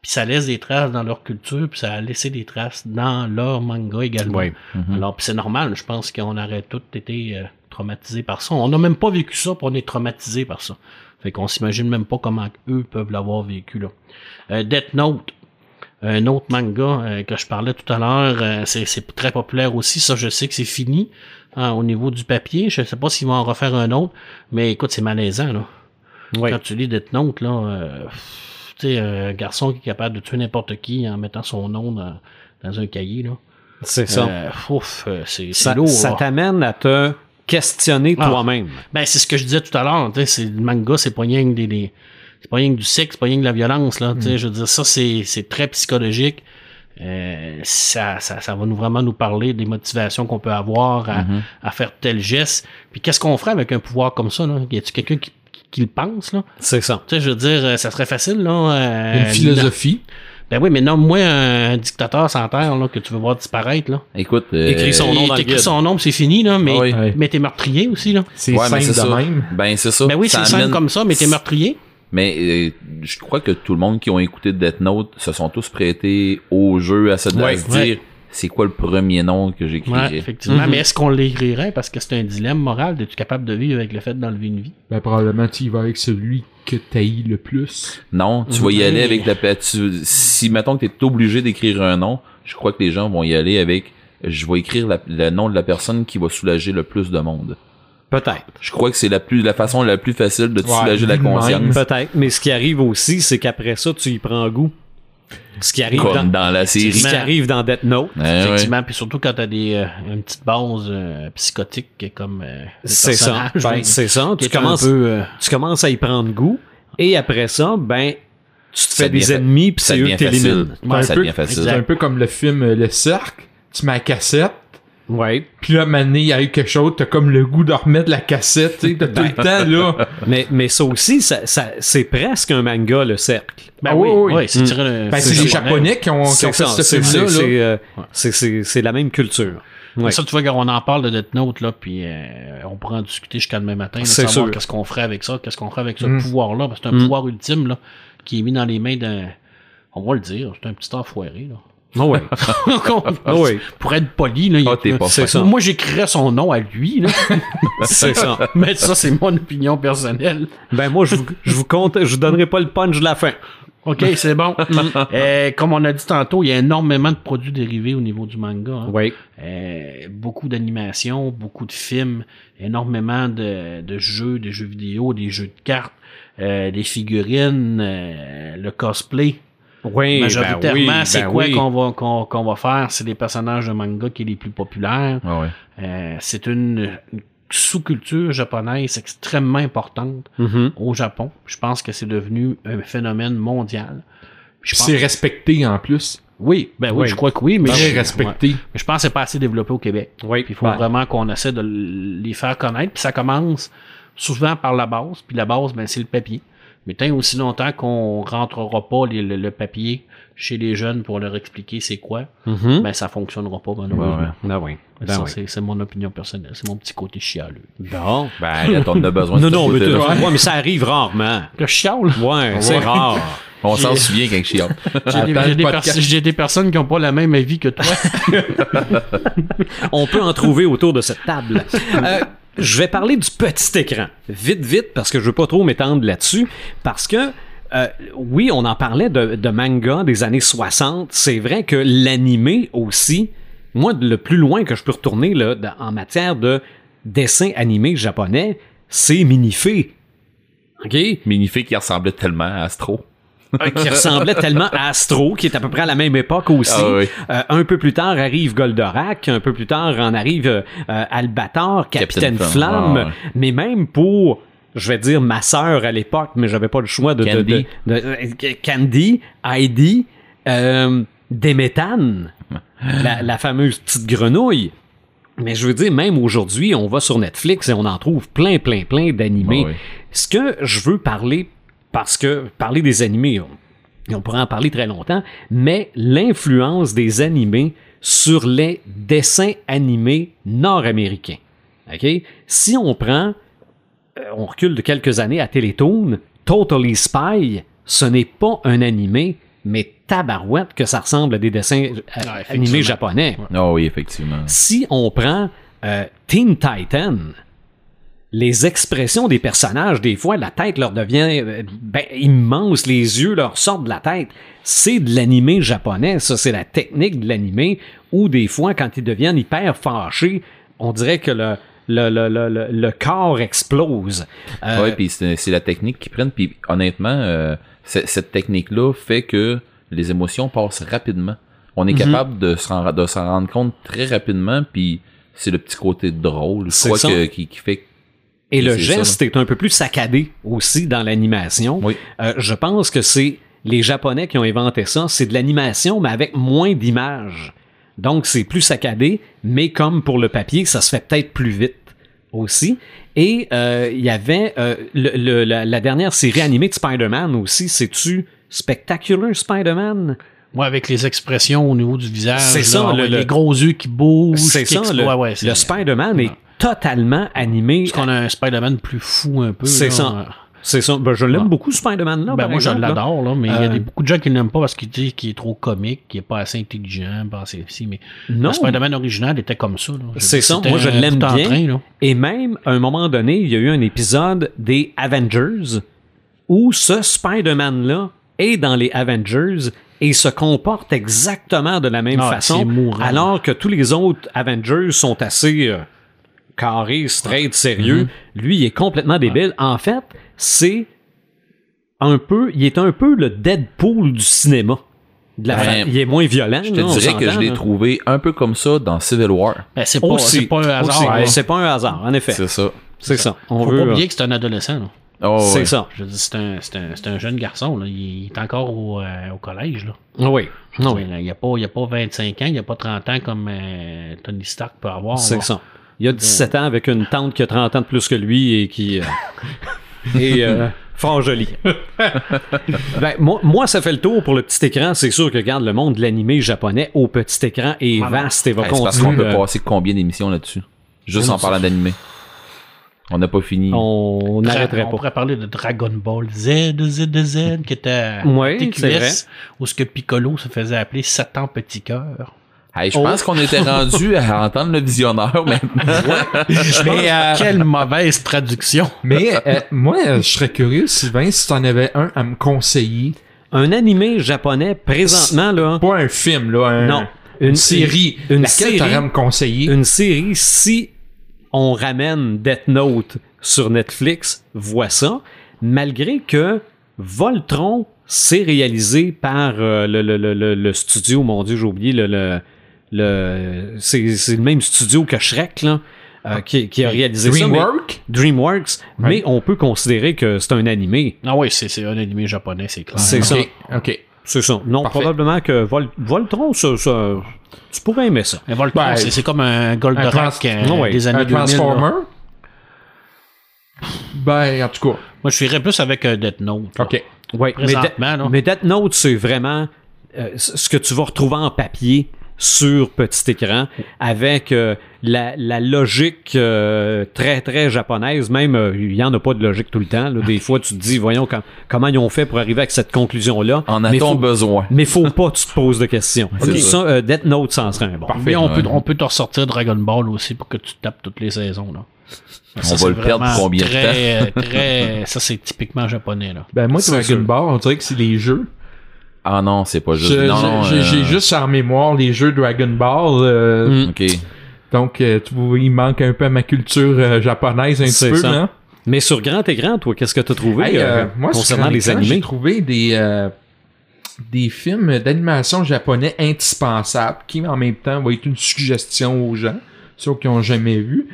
Puis ça laisse des traces dans leur culture, puis ça a laissé des traces dans leur manga également. Mhm. Alors, c'est normal, je pense qu'on aurait tous été euh, traumatisés par ça. On n'a même pas vécu ça, puis on est traumatisés par ça. Fait qu'on s'imagine même pas comment eux peuvent l'avoir vécu là. Euh, Death Note, un autre manga euh, que je parlais tout à l'heure, euh, c'est, très populaire aussi. Ça, je sais que c'est fini hein, au niveau du papier. Je sais pas s'ils vont en refaire un autre, mais écoute, c'est malaisant là. Quand tu lis Death Note, là, tu sais, un garçon qui est capable de tuer n'importe qui en mettant son nom dans, dans un cahier là. C'est ça. Ouf, c'est, lourd. ça t'amène à te questionner Ah. toi-même. Ben, c'est ce que je disais tout à l'heure, le manga, c'est pas rien que des, des- c'est pas rien que du sexe, c'est pas rien que de la violence, là, sais, je veux dire, ça, c'est, c'est très psychologique. Euh, ça, ça, ça va nous vraiment nous parler des motivations qu'on peut avoir à, Mhm. à faire tel geste. Puis qu'est-ce qu'on ferait avec un pouvoir comme ça, là? Y a-tu quelqu'un qui, qui, le pense, là? C'est ça. Tu sais, je veux dire, euh, ça serait facile, là. euh, Une philosophie. Ben oui, mais nomme-moi un dictateur sans terre, là, que tu veux voir disparaître, là. Écoute, euh, Écris son nom guide. son nom, c'est fini, là, mais, oui. Mais t'es meurtrier aussi, là. C'est ouais, simple c'est de ça. même. Ben c'est ça. Ben oui, Ça c'est simple amène- comme ça, mais t'es meurtrier. Mais euh, je crois que tout le monde qui ont écouté Death Note se sont tous prêtés au jeu à se, à Ouais, ouais. C'est quoi le premier nom que j'écrirais? Ouais, effectivement. Mhm. Mais est-ce qu'on l'écrirait? Parce que c'est un dilemme moral? Es-tu capable de vivre avec le fait d'enlever une vie? Ben, probablement, tu y vas avec celui que t'haïs le plus. Non, tu vas y aller avec la tu, si mettons que t'es obligé d'écrire un nom, je crois que les gens vont y aller avec je vais écrire la- le nom de la personne qui va soulager le plus de monde. Peut-être. Je crois que c'est la plus la façon la plus facile de te Ouais, soulager la conscience. Peut-être. Mais ce qui arrive aussi, c'est qu'après ça, tu y prends goût. Ce qui arrive, Comme dans, dans la série. ce qui arrive dans Death Note. Ouais. Effectivement. Puis surtout quand t'as des, euh, une petite base euh, psychotique comme euh, C'est ça. Ben, là, c'est ça. Tu commences, peu, euh, tu commences à y prendre goût. Et après ça, ben, tu te Ça fais des ennemis puis ça c'est eux qui t'éliminent. Ouais, un ça peu- devient facile. C'est un peu comme le film euh, Le Cercle. Tu mets la cassette, Ouais. Puis là, donné, il y a eu quelque chose, t'as comme le goût de remettre la cassette, tu sais, t'as tout le [LAUGHS] temps, là. Mais, mais ça aussi, ça, ça- c'est presque un manga, le cercle. Ben Ah oui, oui, c'est Mm. Ben, les japonais. Qui ont, qui ont fait ça, ce c'est film-là, c'est- là. c'est, euh, c'est- c'est- c'est la même culture. Ouais. Mais Ça, tu vois, quand on en parle de Death Note, là, puis euh, on pourra en discuter jusqu'à demain matin, là, savoir sûr. qu'est-ce qu'on ferait avec ça, qu'est-ce qu'on ferait avec ce Mm. pouvoir-là, parce que c'est un Mm. pouvoir ultime, là, qui est mis dans les mains d'un, on va le dire, c'est un petit enfoiré, là. Ah ouais. [LAUGHS] Ah ouais. Pour être poli, là, il- pas C'est ça. moi, j'écrirais son nom à lui, là. [LAUGHS] C'est ça. mais ça, c'est mon opinion personnelle. Ben moi, je vous, je vous compte, je vous donnerai pas le punch de la fin. OK, c'est bon. [LAUGHS] Euh, comme on a dit tantôt, il y a énormément de produits dérivés au niveau du manga. hein. Oui. Euh, beaucoup d'animations, beaucoup de films, énormément de, de jeux, des jeux vidéo, des jeux de cartes, euh, des figurines, le cosplay. Oui, Majoritairement, c'est ben quoi oui. qu'on va qu'on va faire? C'est les personnages de manga qui est les plus populaires. Ah ouais. Euh, c'est une, une sous-culture japonaise extrêmement importante Mhm. au Japon. Je pense que c'est devenu un phénomène mondial. C'est respecté, en plus. Oui, ben oui, Oui. je crois que oui, mais Très je, respecté. ouais. Mais je pense que c'est pas assez développé au Québec. Oui. Puis il faut Ben, vraiment qu'on essaie de les faire connaître. Puis ça commence souvent par la base. Puis la base, ben, c'est le papier. Mais tant aussi longtemps qu'on rentrera pas les- le, le papier chez les jeunes pour leur expliquer c'est quoi, mhm. ben ça fonctionnera pas malheureusement. Ben oui. Ben oui. c'est, mon opinion personnelle. C'est mon petit côté chialeux. Bon. Ben, là, t'en as besoin de Non, non, mais, ouais, ça arrive rarement. Le chiale? Ouais, c'est rare. [LAUGHS] On s'en souvient quand je chiale. [LAUGHS] J'ai des, pers- personnes qui ont pas la même avis que toi. [LAUGHS] On peut en trouver autour de cette table. Euh, je vais parler du petit écran. Vite, vite, parce que je veux pas trop m'étendre là-dessus. Parce que, euh, oui, on en parlait de, manga des années 60. C'est vrai que l'animé aussi, moi, le plus loin que je peux retourner là, en matière de dessin animé japonais, c'est Minifé. OK? Minifé qui ressemblait tellement à Astro. [LAUGHS] Qui ressemblait tellement à Astro, qui est à peu près à la même époque aussi. Ah oui. Euh, un peu plus tard arrive Goldorak, un peu plus tard en arrive euh, Albator, Capitaine, Capitaine Flamme, Flamme, ah ouais. mais même pour, je vais dire ma sœur à l'époque, mais j'avais pas le choix de... Candy. de- de- euh, Candy, Heidi, euh, Déméthane, la, la fameuse petite grenouille. Mais je veux dire, même aujourd'hui, on va sur Netflix et on en trouve plein, plein, plein d'animés. Ah oui. Ce que je veux parler, parce que parler des animés, on, on pourrait en parler très longtemps, mais l'influence des animés sur les dessins animés nord-américains. OK? Si on prend, euh, on recule de quelques années à Télétoon, Totally Spy, ce n'est pas un animé, mais tabarouette que ça ressemble à des dessins euh, effectivement. animés japonais. Ah oui, effectivement. Si on prend euh, Teen Titan, les expressions des personnages, des fois, la tête leur devient euh, ben, immense, les yeux leur sortent de la tête. C'est de l'animé japonais, ça, c'est la technique de l'animé, où des fois, quand ils deviennent hyper fâchés, on dirait que le, le, le, le, le- corps explose. Euh, Ouais, puis c'est la technique qu'ils prennent. Puis honnêtement, euh, cette technique-là fait que les émotions passent rapidement. On Mhm. est capable de s'en de s'en rendre compte très rapidement. Puis c'est le petit côté drôle, je crois, que- qui, qui fait. Et le ça, geste est un peu plus saccadé aussi dans l'animation. Oui. Euh, je pense que c'est les Japonais qui ont inventé ça. C'est de l'animation, mais avec moins d'images. Donc, c'est plus saccadé, mais comme pour le papier, ça se fait peut-être plus vite aussi. Et euh, il y avait euh, le- le- la, la dernière série animée de Spider-Man aussi. C'est-tu Spectacular Spider-Man? Moi, avec les expressions au niveau du visage, C'est là, ça, le- les gros yeux qui bougent, C'est ça, explo- le, ouais, ouais, c'est- le Spider-Man est totalement animé. Parce qu'on a un Spider-Man plus fou un peu. C'est ça. C'est ça. Ben, je l'aime Ouais. beaucoup, Spider-Man. Là, Ben, moi, je exemple, l'adore, là, mais il y a Euh, des, beaucoup de gens qui l'aiment pas parce qu'ils disent qu'il est trop comique, qu'il est pas assez intelligent, pas assez si, mais Non. Spider-Man original était comme ça. C'est ça. Moi, je l'aime bien. train. Et même, à un moment donné, il y a eu un épisode des Avengers où ce Spider-Man-là est dans les Avengers et se comporte exactement de la même Ah, façon, alors que tous les autres Avengers sont assez euh, carrés, straight, sérieux. Mm-hmm. Lui, il est complètement débile. En fait, c'est un peu, il est un peu le Deadpool du cinéma. De la Ben, fa- il est moins violent. Je te dirais que je l'ai trouvé un peu comme ça dans Civil War. Ben, c'est pas, c'est pas un hasard. C'est pas un hasard, en effet. C'est ça. C'est ça. On Faut veut, pas euh, oublier que c'est un adolescent. là. Oh, c'est ouais. ça. Je c'est un, c'est un, c'est un jeune garçon, là. Il est encore au, euh, au collège, là. Ah Oui. Veux Ah oui. Il n'y a, pas- il y a pas 25 ans, il n'y a pas 30 ans comme euh, Tony Stark peut avoir. C'est là. ça. Il y a 17 ans avec une tante qui a 30 ans de plus que lui et qui euh, [LAUGHS] est euh, fort jolie. [LAUGHS] ben, moi, moi, ça fait le tour pour le petit écran. C'est sûr que, regarde, le monde de l'animé japonais au petit écran est vaste et va Hey, c'est parce qu'on continuer. peut passer combien d'émissions là-dessus? Juste en parlant d'animé. On n'a pas fini. on n'arrêterait on pas. pourrait parler de Dragon Ball Z, Z, Z, qui était à Ouais, TQS, c'est vrai. où ce que Piccolo se faisait appeler Satan Petit Cœur. Hey, je Oh. pense qu'on était rendu à [LAUGHS] entendre le visionneur maintenant. Mais, euh, Quelle mauvaise traduction! mais euh, moi, euh, je serais curieux, Sylvain, si t'en avais un à me conseiller. Un animé japonais, présentement, là, Pas un film, là. un- non. Une, série. Une Laquelle série. à me conseiller? une série, si on ramène Death Note sur Netflix, vois ça, malgré que Voltron, c'est réalisé par euh, le, le, le, le, le studio, mon dieu, j'ai oublié, le, le, c'est, c'est le même studio que Shrek, là, euh, qui, qui a réalisé ça. mais- Dreamwork? DreamWorks, mais on peut considérer que c'est un animé. Ah oui, c'est c'est un animé japonais, c'est clair. C'est ça. Ok. C'est ça. Non, Parfait. probablement que Vol- Voltron, ça, ça- tu pourrais aimer ça. Mais Voltron, Ben, c'est c'est comme un Goldorak un euh, ouais, des années Un 2000. là. Transformer? Ben, en tout cas. Moi, je suivrais plus avec un Death Note. là. Ok. Ouais, mais, là. mais Death Note, c'est vraiment euh, ce que tu vas retrouver en papier sur petit écran avec euh, la, la logique euh, très très japonaise même euh, il y en a pas de logique tout le temps là. des fois tu te dis voyons com- comment ils ont fait pour arriver avec cette conclusion là En mais a-t-on faut, besoin? mais faut pas que tu te poses de questions C'est Ok, ça. euh, Death Note serait un bon Mais on, ouais. peut, on peut te ressortir Dragon Ball aussi pour que tu tapes toutes les saisons. Là. On Ça, va c'est le perdre combien de très, très, Ça, c'est typiquement japonais. Là. Ben, moi, Dragon. Ball, on dirait que c'est les jeux. Ah non, c'est pas juste. Je- non, je- non, J'ai euh, j'ai juste en mémoire les jeux Dragon Ball. euh, Mm. Ok. Donc, euh, tu vois, il manque un peu à ma culture euh, japonaise un C'est petit peu, ça. hein? mais sur grand écran toi qu'est-ce que tu as trouvé Hey, euh, euh, moi, sur concernant grand les écran, J'ai animés trouvé des, euh, des films d'animation japonais indispensables qui, en même temps, vont être une suggestion aux gens, ceux qui n'ont jamais vu.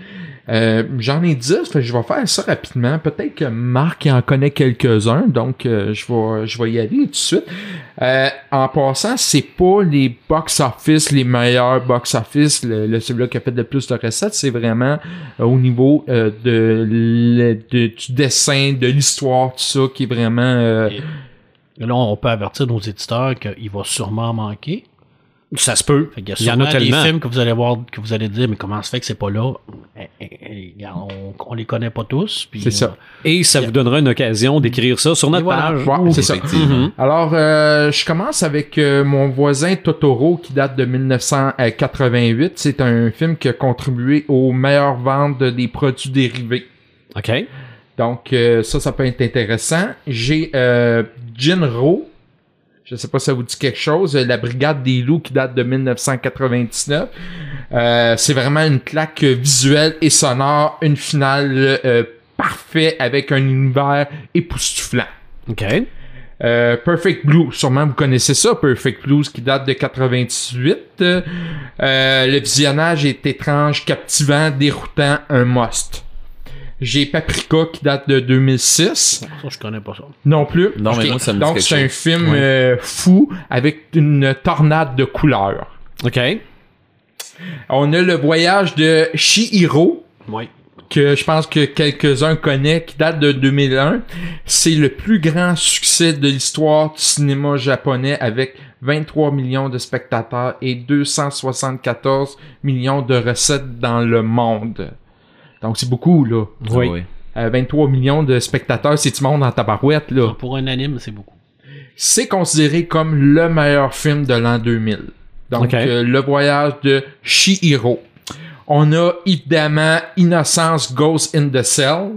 Euh, J'en ai 10, fait que je vais faire ça rapidement. Peut-être que Marc en connaît quelques-uns, donc euh, je vais je vais y aller tout de suite. Euh, en passant, c'est pas les box-office, les meilleurs box-office, le, le celui-là qui a fait le plus de recettes, c'est vraiment euh, au niveau euh, de, le- de- du dessin, de l'histoire, tout ça, qui est vraiment... là, on peut avertir nos éditeurs qu'il va sûrement manquer. Ça se peut y il y en a tellement des films que vous allez voir, que vous allez dire, mais comment se fait que c'est pas là? Eh, eh, eh, on, on les connaît pas tous. C'est ça. euh, et ça vous donnera une occasion d'écrire ça sur notre voilà. page Ouais, c'est ça. Mhm. Alors, euh, je commence avec euh, mon voisin Totoro qui date de 1988. C'est un film qui a contribué aux meilleures ventes des produits dérivés. OK. Donc, euh, ça, ça peut être intéressant. J'ai euh, Jinro. Je sais pas si ça vous dit quelque chose. euh, La Brigade des loups qui date de 1999. Euh, c'est vraiment une claque visuelle et sonore. Une finale euh, parfaite avec un univers époustouflant. OK. Euh, Perfect Blue, sûrement vous connaissez ça, Perfect Blues qui date de 98. Euh, le visionnage est étrange, captivant, déroutant, un must. J'ai Paprika qui date de 2006. Ça, je connais pas ça. Non plus. Non, mais Ok. moi, ça me dit Donc c'est un film Ouais. euh, fou avec une tornade de couleurs. OK. On a le voyage de Shihiro Oui. que je pense que quelques-uns connaissent, qui date de 2001. C'est le plus grand succès de l'histoire du cinéma japonais avec 23 millions de spectateurs et 274 millions de recettes dans le monde. Donc c'est beaucoup, là. Oui. Ah ouais. Euh, 23 millions de spectateurs, c'est du monde en tabarouette, là. Pour un anime, c'est beaucoup. C'est considéré comme le meilleur film de l'an 2000. Donc, euh, Le voyage de Shihiro. On a évidemment Innocence Ghost in the Cell,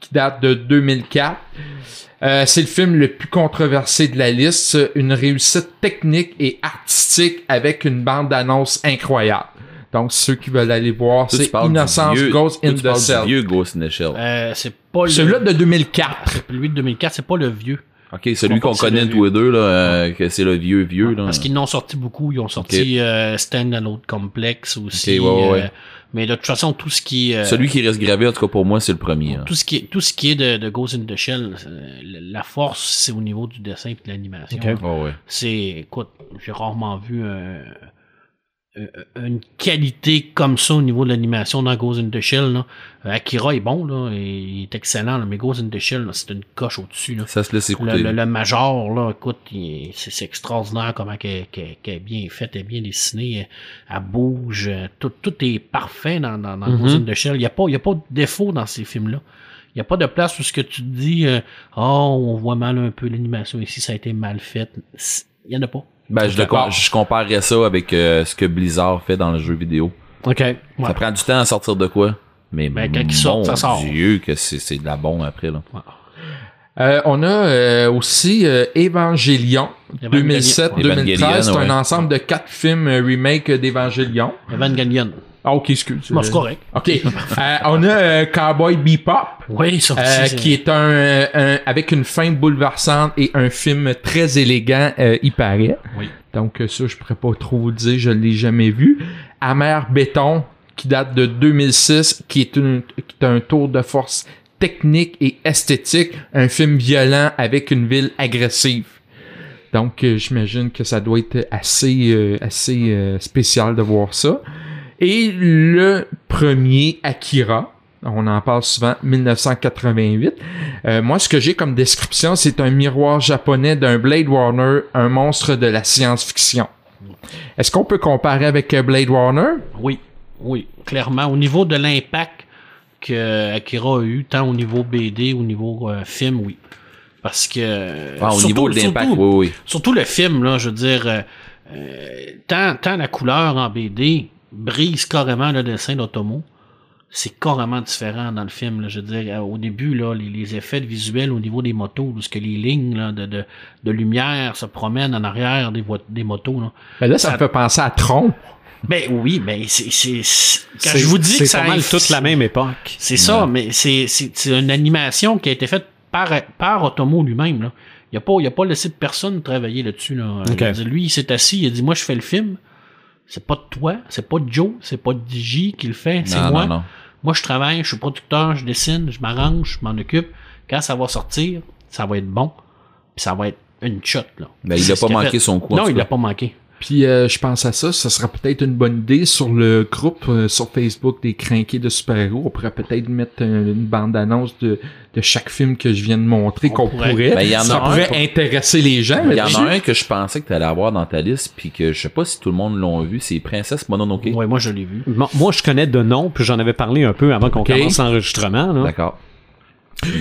qui date de 2004. Euh, c'est le film le plus controversé de la liste. Une réussite technique et artistique avec une bande-annonce incroyable. Donc, ceux qui veulent aller voir, c'est Innocence vieux- Ghost in the Cell. vieux Ghost in the Shell. Euh, c'est pas le. Celui-là de 2004. Lui de 2004, c'est pas le vieux. ok, celui qu'on connaît tous les deux, là, euh, que c'est le vieux vieux, là. Parce qu'ils n'ont sorti beaucoup. Ils ont sorti euh, Stand Alone Complex aussi. Ok, ouais, ouais, euh. Mais de toute façon, tout ce qui euh, Celui qui reste gravé, en tout cas pour moi, c'est le premier. hein. tout ce qui est, tout ce qui est de, de Ghost in the Shell, euh, la force, c'est au niveau du dessin et de l'animation. Ok. Oh, ouais. C'est, écoute, j'ai rarement vu un- une qualité comme ça au niveau de l'animation dans Ghost in the Shell. Là. Euh, Akira est bon, là, et il est excellent, là, mais Ghost in the Shell, là, c'est une coche au-dessus. Ça se laisse Le, écouter. le, le Major, là, écoute, c'est extraordinaire comment qu'elle est bien faite, elle est bien dessinée, elle, elle bouge, euh, tout, tout est parfait dans, dans, dans. Ghost in the Shell. Il n'y a, pas- il y a pas de défaut dans ces films-là. Il n'y a pas de place où ce que tu te dis, euh, oh, on voit mal un peu l'animation ici, ça a été mal fait. Il n'y en a pas. Ben, je, le com- je comparerais ça avec euh, ce que Blizzard fait dans le jeu vidéo. OK. Ouais. Ça prend du temps à sortir de quoi? Mais Ben, quand il sort, ça sort. Dieu, que c'est c'est de la bombe après, là. Euh, on a euh, aussi euh, Evangelion Evangelion. 2007-2013. Evangelion, C'est un ouais. ensemble de quatre films euh, remake d'Evangelion. Evangelion. Ah, ok, excuse. Moi, c'est correct. Ok. Euh, on a euh, Cowboy Bebop. Oui, ça Euh, qui est un, un- avec une fin bouleversante et un film très élégant, euh, il paraît. Oui. Donc euh, ça, je pourrais pas trop vous dire, je l'ai jamais vu. Amer Béton, qui date de 2006, qui est, une, qui est un tour de force technique et esthétique, un film violent avec une ville agressive. Donc euh, j'imagine que ça doit être assez, euh, assez euh, spécial de voir ça. Et le premier, Akira, on en parle souvent, 1988. Euh, moi, ce que j'ai comme description, c'est un miroir japonais d'un Blade Runner, un monstre de la science-fiction. Est-ce qu'on peut comparer avec euh, Blade Runner? Oui, oui, clairement. Au niveau de l'impact que Akira a eu, tant au niveau BD, au niveau euh, film, oui. Parce que. Ah, au surtout- niveau de l'impact, surtout- oui, oui. Surtout le film, là, je veux dire, euh, tant, tant la couleur en BD brise carrément le dessin d'Otomo. C'est carrément différent dans le film. Là, je veux dire, euh, au début, là, les, les effets visuels au niveau des motos, parce que les lignes là, de, de, de lumière se promènent en arrière des, motos. Là. Ben là, ça, fait penser à Tron. Ben oui, ben c'est. Quand je vous dis que c'est mal toute la même époque. c'est ça, mais c'est, c'est, c'est une animation qui a été faite par, par Otomo lui-même. Là. Il n'a pas, il a pas laissé personne travailler là-dessus. Là. A dit, lui, il s'est assis, il a dit Moi, je fais le film. C'est pas de toi, c'est pas de Joe, c'est pas de DJ qui le fait, c'est moi. non, non. Moi, je travaille, je suis producteur, je dessine, je m'arrange, je m'en occupe. Quand ça va sortir, ça va être bon. Puis ça va être une shot. Là. Ben, il C'est a ce pas manqué fait. son coup, Non, il l'a pas manqué. Puis euh, je pense à ça, ça sera peut-être une bonne idée sur le groupe euh, sur Facebook des crinqués de super-héros. On pourrait peut-être mettre une bande-annonce de, de chaque film que je viens de montrer On qu'on pourrait. pourrait. Ben, il y en a ça pourrait pour- intéresser les gens. Il y en a un que je pensais que tu allais avoir dans ta liste, puis que je sais pas si tout le monde l'a vu, c'est Princesse Mononoke. Ouais, moi, je l'ai vu. Mo- Moi, je connais de nom, puis j'en avais parlé un peu avant qu'on commence l'enregistrement. là. D'accord.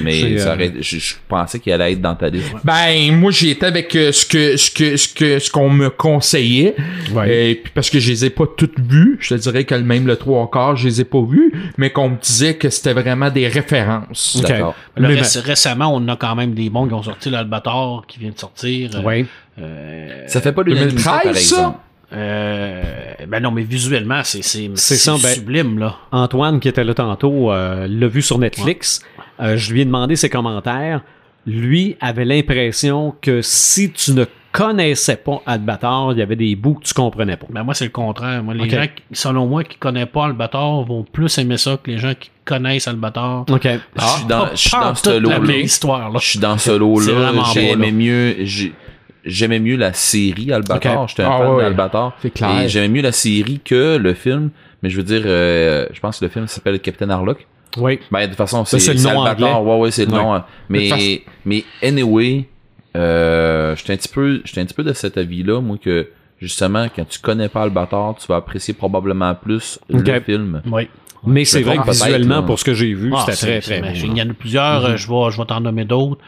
Mais ça euh, aurait- je, je pensais qu'il allait être dans ta liste. Ben moi j'y étais avec euh, ce que ce que ce que ce qu'on me conseillait. Ouais. Et puis parce que je les ai pas toutes vues, je te dirais que même le trois quarts, je les ai pas vues, mais qu'on me disait que c'était vraiment des références. D'accord. Réc- récemment, on a quand même des bons qui ont sorti l'Albator qui vient de sortir. Euh, Ouais. euh, Ça fait pas l'unanimité, 2013, par ça? euh, ben non, mais visuellement, c'est c'est C'est ça, ben- sublime là. Antoine, qui était là tantôt, euh, l'a vu sur Netflix. Euh, je lui ai demandé ses commentaires. Lui avait l'impression que si tu ne connaissais pas Albator, il y avait des bouts que tu comprenais pas. Ben moi, c'est le contraire. Moi, les Ok. gens, qui- selon moi, qui connaissent pas Albator vont plus aimer ça que les gens qui connaissent Albator. OK. Je suis dans, je suis dans ce lot-là. Je suis dans ce lot-là. J'aimais mieux, j'ai- j'aimais mieux la série Albator. Ok. J'étais un Ah fan ouais, d'Albator. c'est clair. Et j'aimais mieux la série que le film. Mais je veux dire, euh, je pense que le film s'appelle Captain Harlock. Oui. Ben, de toute façon, c'est le nom Albator. Ouais, ouais, c'est le Ouais. nom. hein. Mais, mais anyway, euh, j'étais un petit peu, j'étais un petit peu de cet avis-là, moi, que, justement, quand tu connais pas Albator, tu vas apprécier probablement plus le film. Oui. Mais c'est vrai que visuellement, là. pour ce que j'ai vu, Ah, c'était très, très beau. Il y en a plusieurs, euh, je vais, je vais t'en nommer d'autres.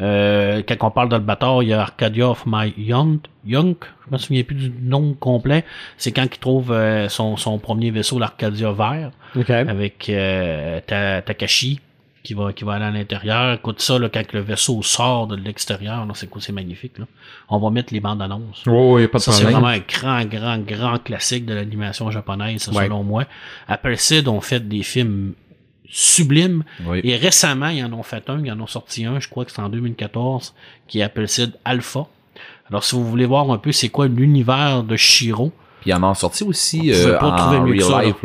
Euh, quand on parle d'Albator, il y a Arcadia of My Young, Young, je me souviens plus du nom complet. C'est quand il trouve euh, son, son premier vaisseau, l'Arcadia vert, OK. avec euh, Ta- Takashi qui va qui va aller à l'intérieur. Écoute ça là, quand le vaisseau sort de l'extérieur, c'est quoi, c'est magnifique. Là. On va mettre les bandes annonces. Oh, y a pas de Ça, c'est vraiment un grand, grand, grand classique de l'animation japonaise, Ouais. selon moi. Appleseed ont fait des films sublimes. Oui. Et récemment, ils en ont fait un, ils en ont sorti un, je crois que c'est en 2014, qui est Appleseed Alpha. Alors, si vous voulez voir un peu c'est quoi l'univers de Shiro, Puis il en a sorti aussi On euh, en que real ça, là. life,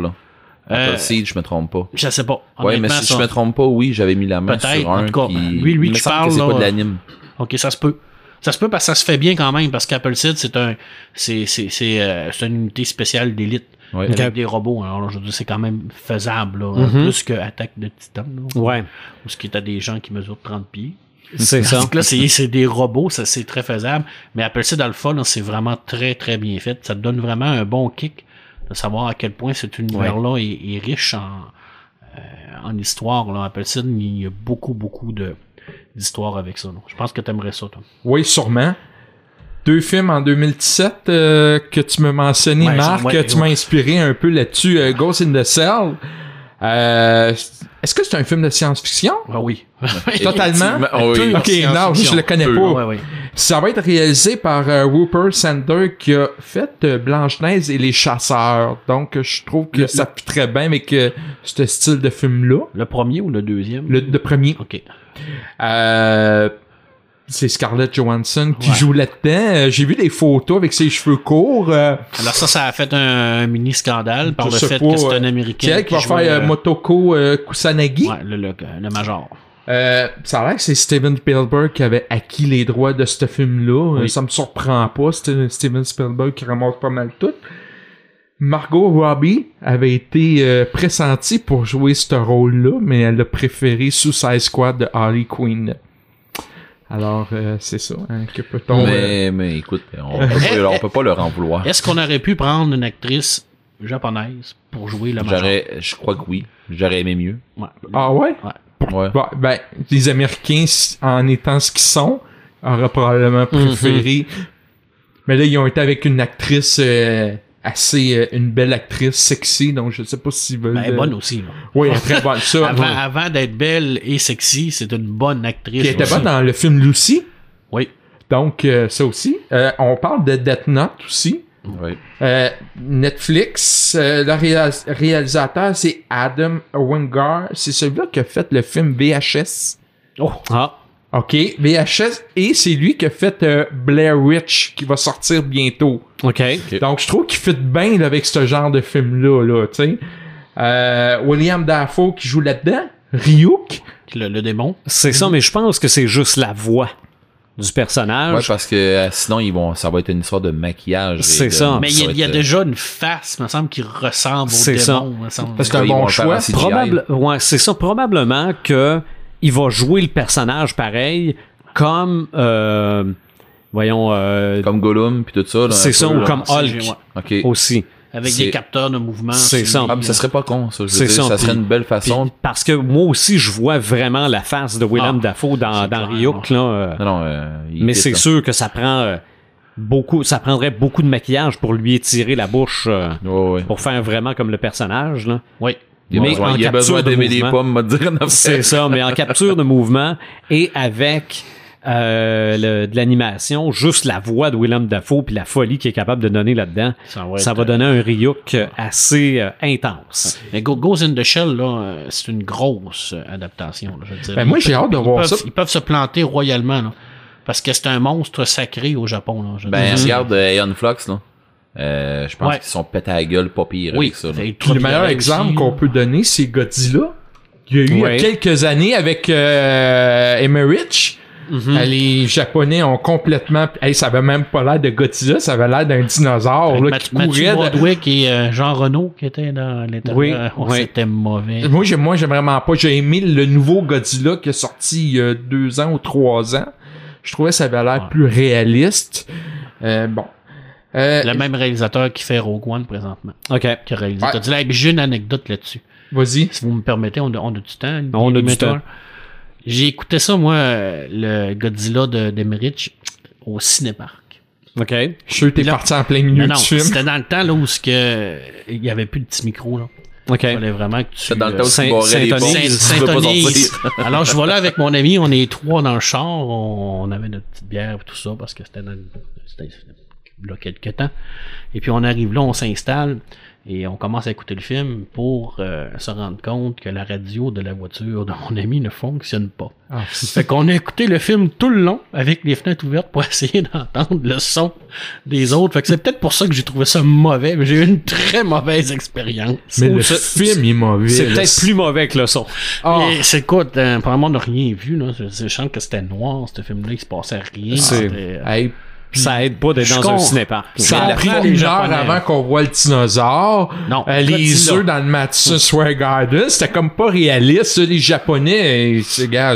là. Euh, Appleseed, je me trompe pas. Je sais pas. Ouais, mais si ça- je me trompe pas, oui, j'avais mis la main Peut-être, sur en un. tout cas, puis lui, lui, il me parles, que c'est là, pas de l'anime. Ok, ça se peut. Ça se peut parce que ça se fait bien quand même, parce qu'Appleseed, c'est un, c'est, c'est, c'est, euh, c'est une unité spéciale d'élite. Ouais. Avec des robots. Alors, je veux dire, c'est quand même faisable, là, Mhm. plus que Attaque de Titan, là, Ouais, où ce qui est à des gens qui mesurent 30 pieds. c'est ça. Donc [LAUGHS] là, c'est, c'est des robots, ça, c'est très faisable. Mais Appleseed Alpha, là, c'est vraiment très, très bien fait. Ça te donne vraiment un bon kick de savoir à quel point cet univers-là est, est riche en, euh, en histoire. Là. Appleseed, il y a beaucoup, beaucoup de, d'histoires avec ça. là. Je pense que t'aimerais ça, toi. Oui, sûrement. Deux films en 2017 euh, que tu m'as mentionné, Ouais, Marc, ouais, tu m'as inspiré un peu là-dessus. euh, Ghost in the Cell. Euh, Est-ce que c'est un film de science-fiction? Ah oui. [LAUGHS] Totalement? Oh oui. Ok, non, je le connais Peu. pas. Ouais, ouais. Ça va être réalisé par euh, Rupert Sanders qui a fait euh, Blanche-Neige et les chasseurs. Donc, euh, je trouve que Le- ça fit très bien avec euh, ce style de film-là. Le premier ou le deuxième? Le, le premier. Ok. Euh, c'est Scarlett Johansson qui Ouais. joue là-dedans. Euh, J'ai vu des photos avec ses cheveux courts. euh, Alors ça, ça a fait un, mini scandale par le fait pas, que c'est un Américain. c'est elle qui va faire euh, Motoko Kusanagi? ouais, le, le, le major. Euh, ça a l'air que c'est Steven Spielberg qui avait acquis les droits de ce film-là. Oui. Ça me surprend pas. C'était Steven Spielberg qui ramasse pas mal tout. Margot Robbie avait été euh, pressentie pour jouer ce rôle-là, mais elle a préféré Suicide Squad de Harley Quinn. Alors, euh, c'est ça. Hein, que peut-on... euh, Mais, mais écoute, on peut, pas, on peut pas leur en vouloir. Est-ce qu'on aurait pu prendre une actrice japonaise pour jouer la major? J'aurais, je crois que oui. J'aurais aimé mieux. Ouais. Ah ouais? Ouais. Bon, ben, les Américains, en étant ce qu'ils sont, auraient probablement préféré. Mais là, ils ont été avec une actrice euh, assez, euh, une belle actrice sexy, donc je sais pas s'ils veulent. Ben, elle est bonne aussi. Là. Oui, elle est très bonne. Ça, Avant, avant d'être belle et sexy, c'est une bonne actrice. Elle était bonne dans le film Lucy. Oui. Donc, euh, ça aussi. Euh, on parle de Death Note aussi. Ouais. Euh, Netflix, euh, le réa- réalisateur, c'est Adam Wingard. C'est celui-là qui a fait le film VHS. Oh, Ah, OK, VHS, et c'est lui qui a fait euh, Blair Witch, qui va sortir bientôt. ok. Donc, je trouve qu'il fit bien là, avec ce genre de film-là, là, tu sais. Euh, William Dafoe qui joue là-dedans. Ryuk. le, le démon. C'est ça, mais je pense que c'est juste la voix du Ouais, personnage. parce que euh, sinon, ils vont, ça va être une histoire de maquillage. C'est de- ça. Mais il y a, il y euh, déjà une face, me semble, qui ressemble au C'est ça. démon. me semble. Parce que- C'est un bon choix. Probable, ouais, c'est ça. Probablement que il va jouer le personnage pareil, comme euh, voyons, euh, Comme Gollum, puis tout ça. c'est ça, ou comme Hulk aussi. Avec des capteurs de mouvement. C'est ça. Ah, mais ça euh, serait pas con, ça. Je veux C'est dire, ça, ça serait une belle Puis, façon. parce que moi aussi, je vois vraiment la face de Willem Ah, Dafoe dans, dans Ryuk. Là, euh, Non, non, euh, mais c'est sûr que ça prend euh, beaucoup, ça prendrait beaucoup de maquillage pour lui étirer la bouche euh, Ouais, ouais. pour faire vraiment comme le personnage. Là. Oui. Il Mais besoin, en il a capture besoin de d'aimer les mouvement. pommes, m'a dire. C'est ça, mais en capture de mouvement et avec euh, le- de l'animation, juste la voix de Willem Dafoe puis la folie qu'il est capable de donner là-dedans, Ça va, ça va euh, donner un Ryuk assez euh, intense. Mais Go- Ghost in the Shell, là, euh, c'est une grosse adaptation. là, je veux dire. Ben, moi, Ils j'ai peuvent- hâte de ils voir peuvent- ça. Ils peuvent se planter royalement, là, parce que c'est un monstre sacré au Japon. Là, je veux Ben, dire. regarde Aeon Flux, là. Euh, je pense Ouais. qu'ils sont pétés à la gueule pas pire oui, avec ça. Puis le meilleur exemple qu'on peut donner, c'est Godzilla. Il y a eu il y Ouais. a quelques années avec euh, Emmerich. Euh, Les Japonais ont complètement... Hey, ça avait même pas l'air de Godzilla, ça avait l'air d'un dinosaure là, qui courait. de- Broadwick et euh, Jean Renault qui étaient dans l'intérieur. Oui, Oh, oui. C'était mauvais. Moi, j'aime, moi, j'aime vraiment pas. J'ai aimé le nouveau Godzilla qui est sorti il y a deux ans ou trois ans. Je trouvais que ça avait l'air Ouais. plus réaliste. Euh, bon. Euh, Le même réalisateur qui fait Rogue One présentement. OK. Qui a réalisé. Ouais. T'as dit là, j'ai une anecdote là-dessus. Vas-y. Si vous me permettez, on a, on a du temps. On a du temps. J'ai écouté ça, moi, euh, le Godzilla de d'Emmerich au cinéparc. OK. Je suis t'es parti en plein milieu Non, non, du film. c'était dans le temps là, où ce que, il y avait plus de petits micros. Là. OK. Il fallait vraiment que tu... C'est dans le euh, temps où Saint- tu sortir. [LAUGHS] Alors, je vois là avec mon ami, on est trois dans le char, on, on avait notre petite bière et tout ça, parce que c'était dans le- c'était là quelques temps. Et puis on arrive là, on s'installe, Et on commence à écouter le film pour euh, se rendre compte que la radio de la voiture de mon ami ne fonctionne pas. Ah, [LAUGHS] Fait qu'on a écouté le film tout le long avec les fenêtres ouvertes pour [LAUGHS] essayer d'entendre le son des autres. Fait que c'est peut-être pour ça que j'ai trouvé ça mauvais, mais j'ai eu une très mauvaise expérience. mais le ce- film est mauvais. C'est peut-être plus mauvais que le son. Et c'est quoi, euh, apparemment on n'a rien vu, là. Je, je sens que c'était noir, ce film-là, il se passait rien. Ça aide pas d'être dans con- un cinépark. ça a la pris une les heure avant qu'on voit le dinosaure. Non, Euh, les œufs dans le Madison Square Garden, c'était comme pas réaliste. Les Japonais, ces gars,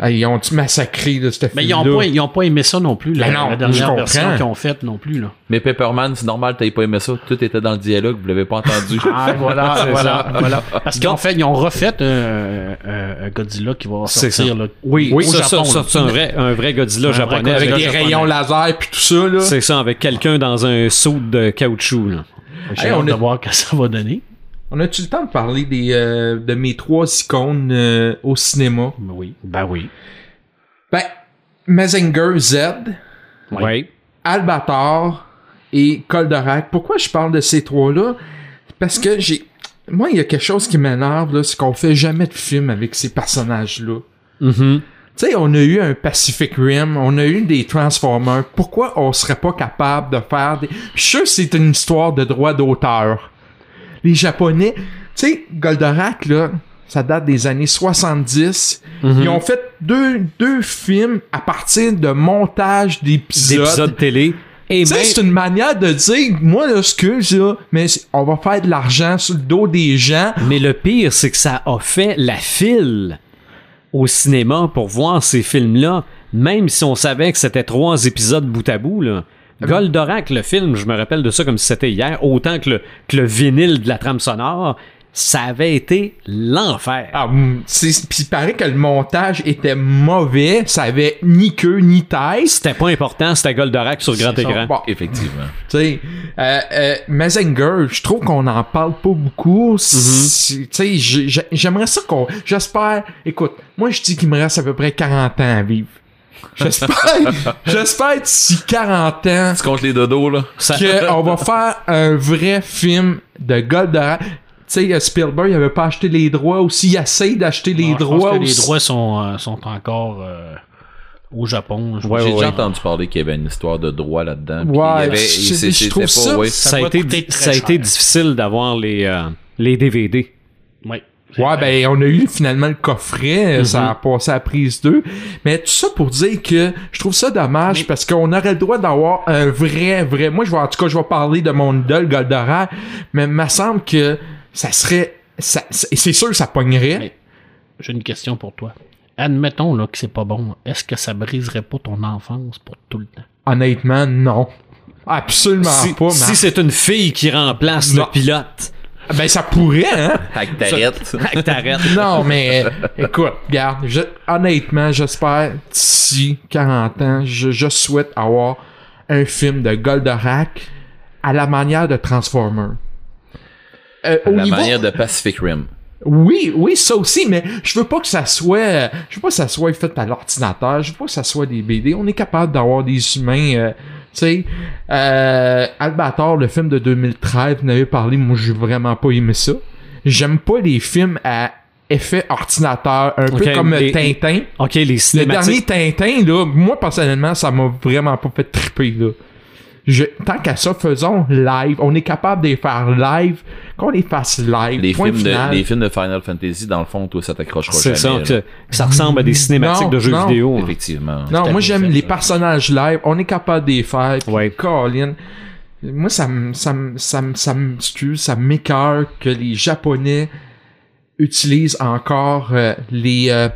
ah, ils ont-tu massacré là, ce Mais ils ont, pas, ils ont pas aimé ça non plus, la, non, la dernière version qu'ils ont faite non plus. Là. Mais Pepperman, c'est normal, t'avais pas aimé ça. Tout était dans le dialogue, vous l'avez pas entendu. [LAUGHS] Ah, voilà, [LAUGHS] C'est voilà, ça. voilà. Parce qu'en fait, ils ont refait euh, euh, un Godzilla qui va sortir. ça. Là, Oui, au ça, Japon, ça, c'est un vrai, un vrai Godzilla Un vrai japonais. Godzilla Avec avec- des japonais. rayons laser puis tout ça, là. C'est ça, avec quelqu'un dans un saut de caoutchouc. Là. J'ai Hey, hâte on de a- voir que ça va donner. On a-tu le temps de parler des, euh, de mes trois icônes euh, au cinéma? Oui. Ben oui. Ben, Mazinger Z, Oui. Albator et Goldorak. Pourquoi je parle de ces trois-là? Parce que j'ai... Moi, il y a quelque chose qui m'énerve, là, c'est qu'on fait jamais de film avec ces personnages-là. Mhm. Tu sais, on a eu un Pacific Rim, on a eu des Transformers. Pourquoi on serait pas capable de faire des... Je suis sûr que c'est une histoire de droit d'auteur. Les Japonais... Tu sais, Goldorak, là, ça date des années 70. Mhm. Ils ont fait deux, deux films à partir de montage d'épisodes. D'épisodes télé. Et sais, même- c'est une manière de dire, moi, là, excuse, là, mais on va faire de l'argent sur le dos des gens. Mais le pire, c'est que ça a fait la file au cinéma pour voir ces films-là, même si on savait que c'était trois épisodes bout à bout. Là. Goldorak, le film, je me rappelle de ça comme si c'était hier, autant que le, que le vinyle de la trame sonore, ça avait été l'enfer. Ah, c'est- Puis il paraît que le montage était mauvais, ça avait ni queue ni tête. C'était pas important, c'était Goldorak sur grand écran. Bon, Effectivement. tu sais, euh, euh, Mazinger, je trouve qu'on en parle pas beaucoup. C'est- Tu sais, j'ai- j'ai- j'aimerais ça qu'on... J'espère... Écoute, moi, je dis qu'il me reste à peu près 40 ans à vivre. J'espère... [LAUGHS] J'espère d'ici 40 ans... Tu comptes les dodos, là? Ça- qu'on va faire un vrai film de Goldorak. Tu sais, euh, Spielberg, il avait pas acheté les droits aussi. Il essaye d'acheter les Alors, je pense droits que les droits sont, euh, sont encore euh, au Japon. J'ai ouais, déjà ouais. entendu parler qu'il y avait une histoire de droit là-dedans. Ouais, avait- je- trouve ça- ouais. ça, Ça a été, ça a été difficile d'avoir les, euh, les DVD. Oui. Ouais, ben, on a eu finalement le coffret. Ça a passé à prise 2. Mais tout ça pour dire que je trouve ça dommage Mais- parce qu'on aurait le droit d'avoir un vrai, vrai. Moi, je vais, en tout cas, je vais parler de mon idole Goldorak. Mais il me semble que ça serait. ça- c'est c'est sûr que ça pognerait. Mais- J'ai une question pour toi. Admettons là, que c'est pas bon. Est-ce que ça briserait pas ton enfance pour tout le temps? Honnêtement, non. Absolument Si, pas. si c'est une fille qui remplace Non. le pilote, Ben, ça pourrait, hein? Avec t'arrêtes. t'arrêtes. [LAUGHS] non, mais euh, écoute, regarde, je- honnêtement, j'espère d'ici 40 ans, je, je souhaite avoir un film de Goldorak à la manière de Transformer. Euh, À au la niveau- manière de Pacific Rim. Oui, oui, ça aussi, mais je veux pas que ça soit, je veux pas que ça soit fait à l'ordinateur, je veux pas que ça soit des BD. On est capable d'avoir des humains, euh, tu sais, euh, Albator, le film de 2013, vous en avez parlé, moi j'ai vraiment pas aimé ça. J'aime pas les films à effet ordinateur, un peu comme les- Tintin. OK, les Le cinématiques. dernier Tintin, là, moi personnellement, ça m'a vraiment pas fait triper, là. Je, tant qu'à ça, faisons live. On est capable de les faire live. Qu'on les fasse live. Les point films, final. de, les films de Final Fantasy, dans le fond, toi, ça t'accrochera C'est jamais. ça, que, que ça ressemble à des cinématiques Non, de jeux non. vidéo. hein. Effectivement. Non, moi j'aime les ça. personnages live. On est capable de les faire. Puis, Ouais. Colin, moi ça me ça me ça me ça me excuse, ça m'écœure que les Japonais utilisent encore euh, les euh,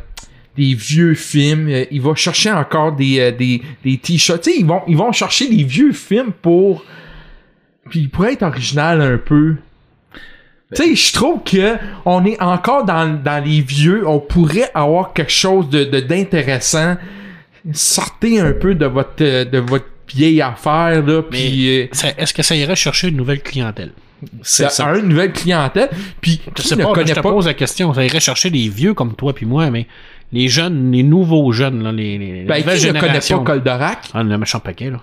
des vieux films. Euh, ils vont chercher encore des euh, des des t-shirts. Tu sais, ils vont ils vont chercher des vieux films pour puis ils pourraient être original un peu. Tu sais, je trouve que on est encore dans, dans les vieux. On pourrait avoir quelque chose de de- d'intéressant. Sortez un peu de votre euh, de votre vieille affaire là, puis euh, Est-ce que ça irait chercher une nouvelle clientèle? C'est ça. un, une nouvelle clientèle. Puis Je sais ne pas, connaît je te pas? pose la question. Ça irait chercher les vieux comme toi puis moi, mais les jeunes, les nouveaux jeunes, là, les, les ben, nouvelles qui ne connaît générations. pas Goldorak Ah, le méchant paquet, là.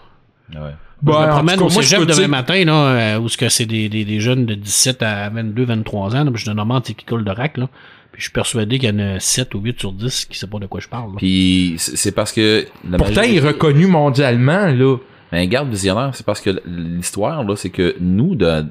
Ouais. Ben, je me en promène tout cas, au moi, je cégep demain dire- matin, là, euh, où ce que c'est des, des, des jeunes de 17 à 22, 23 ans, là, puis je demande c'est qui rack, là? Puis je suis persuadé qu'il y en a 7 ou 8 sur 10 qui sait pas de quoi je parle, là. Puis c'est parce que la Pourtant, il est reconnu mondialement, là. Ben, garde visionnaire, c'est parce que l'histoire, là, c'est que nous, de,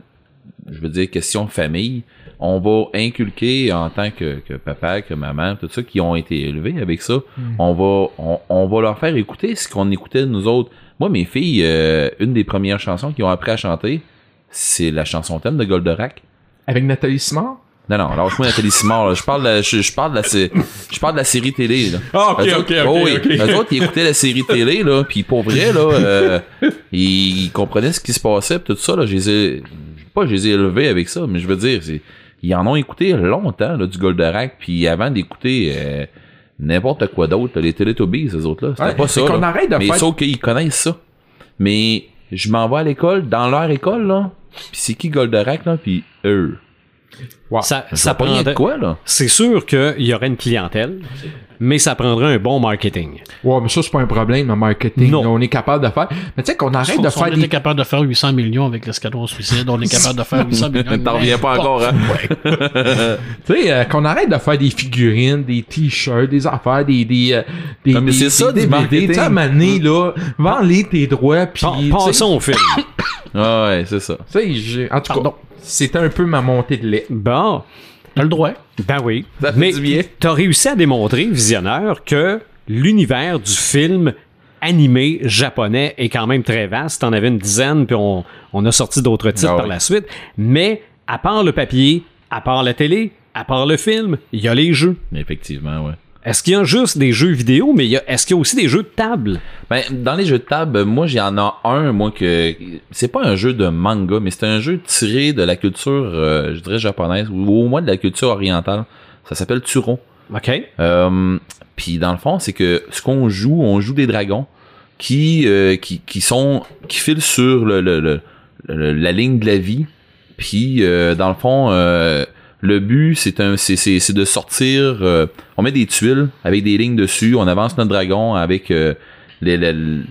je veux dire, question famille, on va inculquer en tant que, que papa, que maman, tout ça, qui ont été élevés avec ça, on va, on, on va leur faire écouter ce qu'on écoutait nous autres. Moi, mes filles, euh, une des premières chansons qu'ils ont appris à chanter, c'est la chanson thème de Goldorak. Avec Nathalie Simard? Non, non, lâche-moi Nathalie Simard, là. Je parle de la, je, je parle de la, je parle de la série télé, là. Ah, ok, ok, ok, oh oui. ok. Eux autres, ils écoutaient la série télé, là, puis pour vrai, là, euh, [LAUGHS] ils comprenaient ce qui se passait, pis tout ça, là, je les ai, pas je les ai élevés avec ça, mais je veux dire, c'est, ils en ont écouté longtemps, là, du Goldorak, puis avant d'écouter euh, n'importe quoi d'autre, là, les Teletubbies, ces autres-là, c'était Ouais, pas c'est ça, qu'on arrête de mais faire- sauf qu'ils connaissent ça. Mais je m'en vais à l'école, dans leur école, là, puis c'est qui Goldorak, là, puis eux? Wow. Ça, Ça prendrait. quoi, là? C'est sûr qu'il y aurait une clientèle, mais ça prendrait un bon marketing. Ouais, mais ça, c'est pas un problème, le marketing. Non. on est capable de faire. Mais tu sais qu'on arrête de Si on faire était des. capable de faire 800 millions avec l'escadron suicide, on est capable de faire 800 [LAUGHS] millions. T'en reviens pas encore, hein? [LAUGHS] Tu sais, euh, qu'on arrête de faire des figurines, des t-shirts, des affaires, des. des, euh, des Non, mais des- c'est ça, des marketing. Donné, là, vends-les tes droits, puis. Passons au film. [COUGHS] Ah ouais, c'est ça. Tu sais, j'ai- en tout Pardon. cas, c'était un peu ma montée de lait. Bon, T'as le droit. ben oui. Ça fait Mais du bien. t'as réussi à démontrer, visionneur, que l'univers du film animé japonais est quand même très vaste. T'en avais une dizaine, puis on, on a sorti d'autres titres Ah par oui. la suite. Mais à part le papier, à part la télé, à part le film, il y a les jeux. Effectivement, ouais. Est-ce qu'il y a juste des jeux vidéo, mais il y a- est-ce qu'il y a aussi des jeux de table? Ben, dans les jeux de table, moi, j'en ai un, moi, que c'est pas un jeu de manga, mais c'est un jeu tiré de la culture, euh, je dirais, japonaise, ou au moins de la culture orientale. Ça s'appelle Turo. OK. Euh, Puis dans le fond, c'est que ce qu'on joue, on joue des dragons qui euh, qui, qui sont qui filent sur le, le- le- le- la ligne de la vie. Puis euh, dans le fond, euh, le but c'est de sortir. euh, on met des tuiles avec des lignes dessus. On avance notre dragon avec euh, les, les-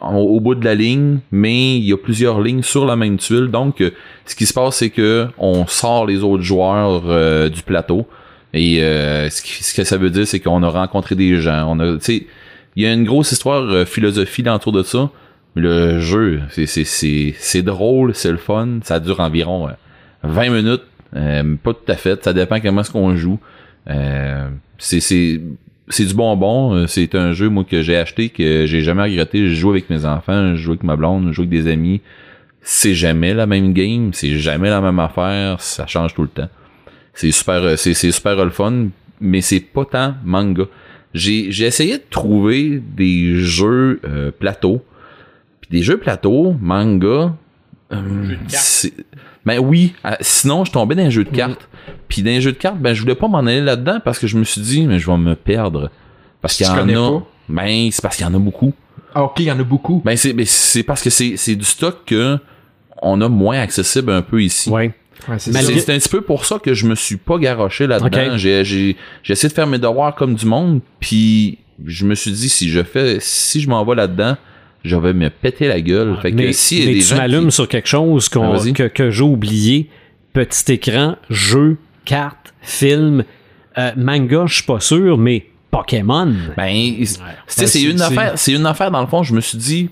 au, bout de la ligne, mais il y a plusieurs lignes sur la même tuile. Donc, euh, ce qui se passe, c'est que on sort les autres joueurs du plateau. Et ce, que ça veut dire, c'est qu'on a rencontré des gens. On a, il y a une grosse histoire euh, philosophie autour de ça. Le jeu, c'est drôle, c'est le fun. Ça dure environ euh, 20 minutes, euh, pas tout à fait. Ça dépend comment est-ce qu'on joue. Euh, c'est c'est c'est du bonbon. Euh, C'est un jeu moi que j'ai acheté que j'ai jamais regretté. Je joue avec mes enfants, je joue avec ma blonde, je joue avec des amis. C'est jamais la même game, c'est jamais la même affaire. Ça change tout le temps. C'est super, euh, c'est c'est super le fun, mais c'est pas tant manga. J'ai j'ai essayé de trouver des jeux euh, plateau, puis des jeux plateau manga. euh, c'est- ben oui, euh, sinon je tombais dans un jeu de cartes. Puis dans un jeu de cartes, ben je voulais pas m'en aller là-dedans parce que je me suis dit mais je vais me perdre parce qu'il y en a. pas? Ben c'est parce qu'il y en a beaucoup. Ah, ok, il y en a beaucoup. Ben c'est ben, c'est parce que c'est c'est du stock que on a moins accessible un peu ici. Ouais. Ouais, c'est. C'est c'est un petit peu pour ça que je me suis pas garoché là-dedans. J'ai, j'ai, j'ai essayé de faire mes devoirs comme du monde, puis je me suis dit si je fais, si je m'en vais là-dedans, je vais me péter la gueule. fait que mais si y a mais des tu m'allumes qui- sur quelque chose qu'on- Ah, que, que j'ai oublié. Petit écran, jeu, carte, film, euh, manga, je suis pas sûr, mais Pokémon. ben, c'est, Ouais, c'est une affaire, c'est une affaire dans le fond. Je me suis dit,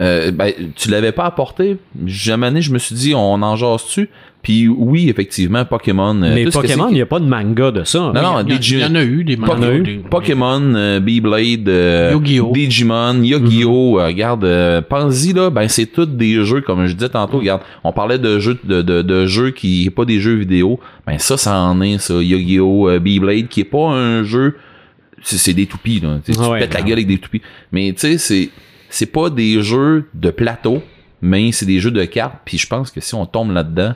euh, ben, tu l'avais pas apporté. Jamais, je me suis dit, on en jase-tu? Puis oui, effectivement, Pokémon. euh, mais tout Pokémon, il n'y a pas de manga de ça. Non, non, Il y, en a eu des Pokémon, mangas, Pokémon, euh, Beyblade, euh, Yu-Gi-Oh! Digimon, Yu-Gi-Oh! euh, regarde, euh, pense-y là, ben c'est tous des jeux comme je disais tantôt. Regarde, on parlait de jeux de, de, de jeux qui est pas des jeux vidéo. Ben ça, ça en est ça. Yu-Gi-Oh! euh, Beyblade, qui est pas un jeu, c'est des toupies là. Tu sais, tu Ouais, pètes la gueule avec des toupies. Mais tu sais, c'est c'est pas des jeux de plateau, mais c'est des jeux de cartes. Puis je pense que si on tombe là-dedans.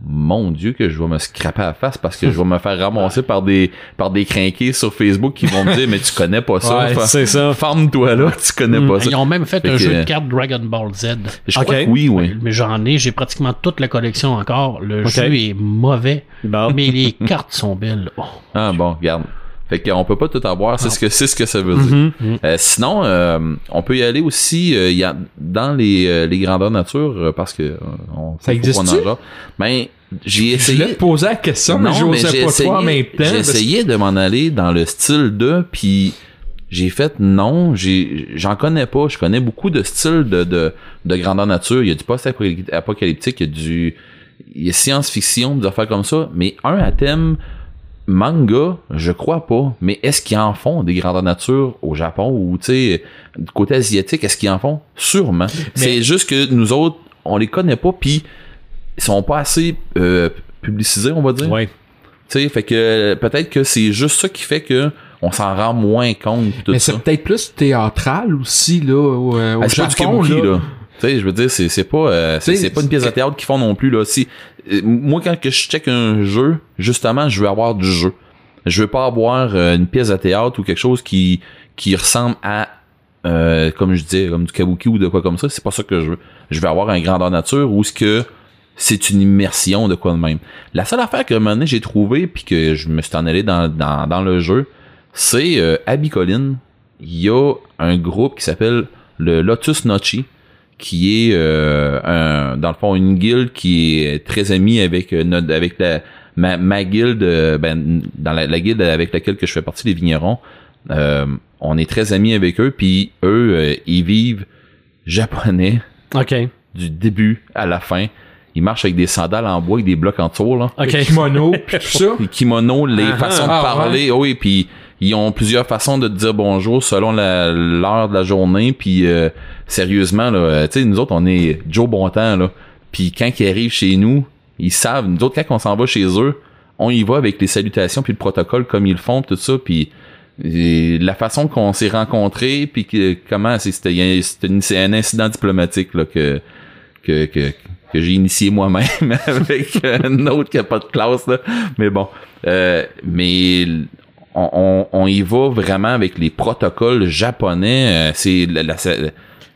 Mon Dieu que je vais me scraper à la face parce que je vais me faire ramasser par des par des crinqués sur Facebook qui vont me dire mais tu connais pas ça. Ouais, c'est ça. Ferme-toi là, tu connais pas ça. Ils ont même fait Fait un que- jeu de cartes Dragon Ball Z. Je Ok. crois que oui, oui. Mais j'en ai, j'ai pratiquement toute la collection encore. Le jeu est mauvais, Bon. mais les cartes sont belles. Oh. Ah bon, regarde. Fait qu'on peut pas tout avoir, c'est ce que c'est ce que ça veut dire. Mhm. Euh, sinon, euh, on peut y aller aussi euh, il y a, dans les, euh, les grandeurs nature euh, parce que euh, on Ça en a. Ben, j'ai Je essayé. voulais te poser la question, mais Non, j'osais j'ai pas essayé, toi en même temps. J'ai essayé de m'en aller dans le style de, puis j'ai fait non, j'ai j'en connais pas. Je connais beaucoup de styles de, de, de grandeur nature. Il y a du post-apocalyptique, il y a du il y a science-fiction, des affaires comme ça, mais un à thème manga, je crois pas. Mais est-ce qu'ils en font des grandeurs nature au Japon ou tu sais du côté asiatique, est-ce qu'ils en font? Sûrement. C'est juste que nous autres, on les connaît pas, puis ils sont pas assez euh, publicisés, on va dire. Ouais. Tu sais, fait que peut-être que c'est juste ça qui fait que on s'en rend moins compte tout Mais c'est peut-être plus théâtral aussi, là, au, euh, au Ah, pas du Japon, kabuki, là. là. Tu sais, je veux dire, c'est, c'est pas, euh, c'est, pas une pièce de théâtre qu'ils font non plus, là. Si, euh, moi, quand que je check un jeu, justement, je veux avoir du jeu. Je veux pas avoir euh, une pièce de théâtre ou quelque chose qui, qui ressemble à, euh, comme je disais, comme du kabuki ou de quoi comme ça. C'est pas ça que je veux. Je veux avoir un grandeur nature où ce que c'est une immersion de quoi de même. La seule affaire que un moment donné, j'ai trouvé puis que je me suis en allé dans, dans, dans le jeu, c'est euh, à Bicoline, il y a un groupe qui s'appelle le Lotus Nochi, qui est euh, un, dans le fond une guilde qui est très amie avec euh, notre, avec la ma, ma guilde euh, ben, dans la, la guilde avec laquelle que je fais partie les vignerons euh, on est très amis avec eux puis eux euh, ils vivent japonais OK. du début à la fin ils marchent avec des sandales en bois avec des blocs en tour là Le OK. kimono, pis tout ça. les kimonos, les Ah, façons de ah, parler, oui, puis ils ont plusieurs façons de te dire bonjour selon l'heure de la journée, puis euh, sérieusement, là, euh, tu sais, nous autres, on est Joe Bontemps, là, puis quand ils arrivent chez nous, ils savent, nous autres, quand on s'en va chez eux, on y va avec les salutations, puis le protocole comme ils le font, tout ça, puis la façon qu'on s'est rencontrés, puis que, comment, c'est c'était c'est un incident diplomatique, là, que que, que, que j'ai initié moi-même [LAUGHS] avec un autre qui a pas de classe là. mais bon euh, mais on, on, on y va vraiment avec les protocoles japonais. Euh, c'est la, la,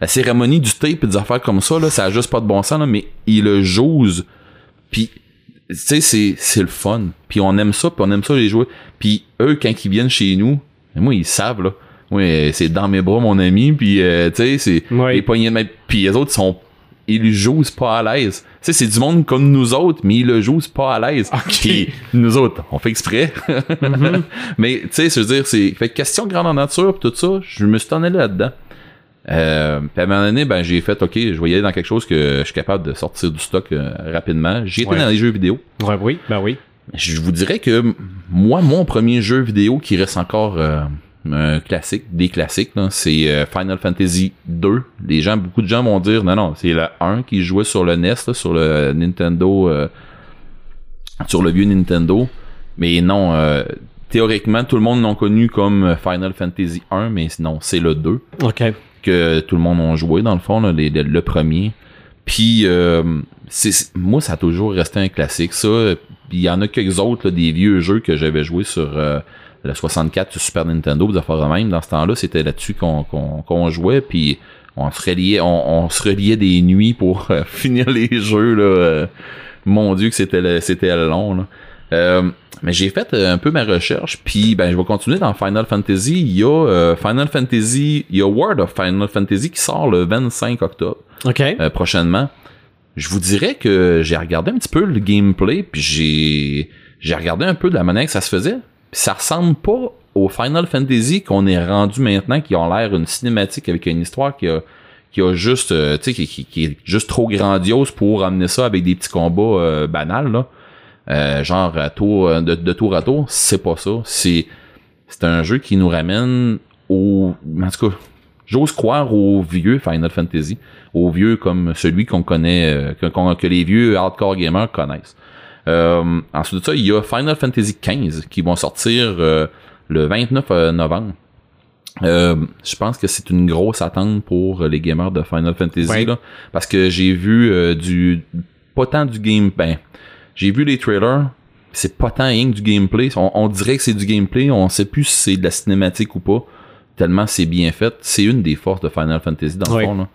la cérémonie du thé et des affaires comme ça là ça a juste pas de bon sens là, mais ils le jouent. Puis tu sais c'est c'est le fun. Puis on aime ça puis on aime ça les jouer. Puis eux quand ils viennent chez nous moi ils savent là. Oui c'est dans mes bras mon ami puis euh, tu sais c'est les poignées de main. Puis les autres sont ils jouent pas à l'aise. Tu sais, c'est du monde comme nous autres, mais ils le jouent pas à l'aise. Puis nous autres, on fait exprès. [LAUGHS] Mais tu sais, je veux dire, c'est fait que question de grandeur nature pis tout ça, je me suis en allé là-dedans. Euh, puis à un moment donné, ben j'ai fait OK, je vais y aller dans quelque chose que je suis capable de sortir du stock euh, rapidement. J'ai été Ouais. dans les jeux vidéo. Ouais, oui, ben oui. Je vous dirais que moi, mon premier jeu vidéo qui reste encore euh, un classique, des classiques, c'est euh, Final Fantasy 2. Les gens, beaucoup de gens vont dire non, non, c'est le 1 qui jouait sur le NES, là, sur le Nintendo, euh, sur le vieux Nintendo. Mais non, euh, théoriquement, tout le monde l'ont connu comme Final Fantasy 1, mais non, c'est le 2 OK. que tout le monde a joué dans le fond là, les- le, le premier puis euh, moi ça a toujours resté un classique ça Puis il y en a quelques autres là, des vieux jeux que j'avais joué sur euh, le 64 sur Super Nintendo des affaires de même dans ce temps-là c'était là-dessus qu'on qu'on qu'on jouait puis on se reliait on, on se reliait des nuits pour euh, [LAUGHS] finir les jeux là euh, mon dieu que c'était c'était long là. Euh, mais j'ai fait un peu ma recherche, puis ben je vais continuer dans Final Fantasy. Il y a euh, Final Fantasy, il y a World of Final Fantasy qui sort le 25 octobre OK. euh, prochainement. Je vous dirais que j'ai regardé un petit peu le gameplay, puis j'ai j'ai regardé un peu de la manière que ça se faisait. Ça ressemble pas au Final Fantasy qu'on est rendu maintenant, qui ont l'air une cinématique avec une histoire qui a qui a juste euh, tu sais qui, qui, est juste trop grandiose pour amener ça avec des petits combats euh, banals là. Euh, genre à tour, euh, de, de tour à tour, c'est pas ça. C'est c'est un jeu qui nous ramène au en tout cas, j'ose croire au vieux Final Fantasy, au vieux comme celui qu'on connaît que, que les vieux hardcore gamers connaissent. Euh, ensuite de ça, il y a Final Fantasy XV qui vont sortir euh, le 29 novembre. Euh, je pense que c'est une grosse attente pour les gamers de Final Fantasy Ouais. là, parce que j'ai vu euh, du pas tant du game ben j'ai vu les trailers c'est pas tant rien que du gameplay on, on dirait que c'est du gameplay on sait plus si c'est de la cinématique ou pas tellement c'est bien fait c'est une des forces de Final Fantasy dans Ouais. le fond là.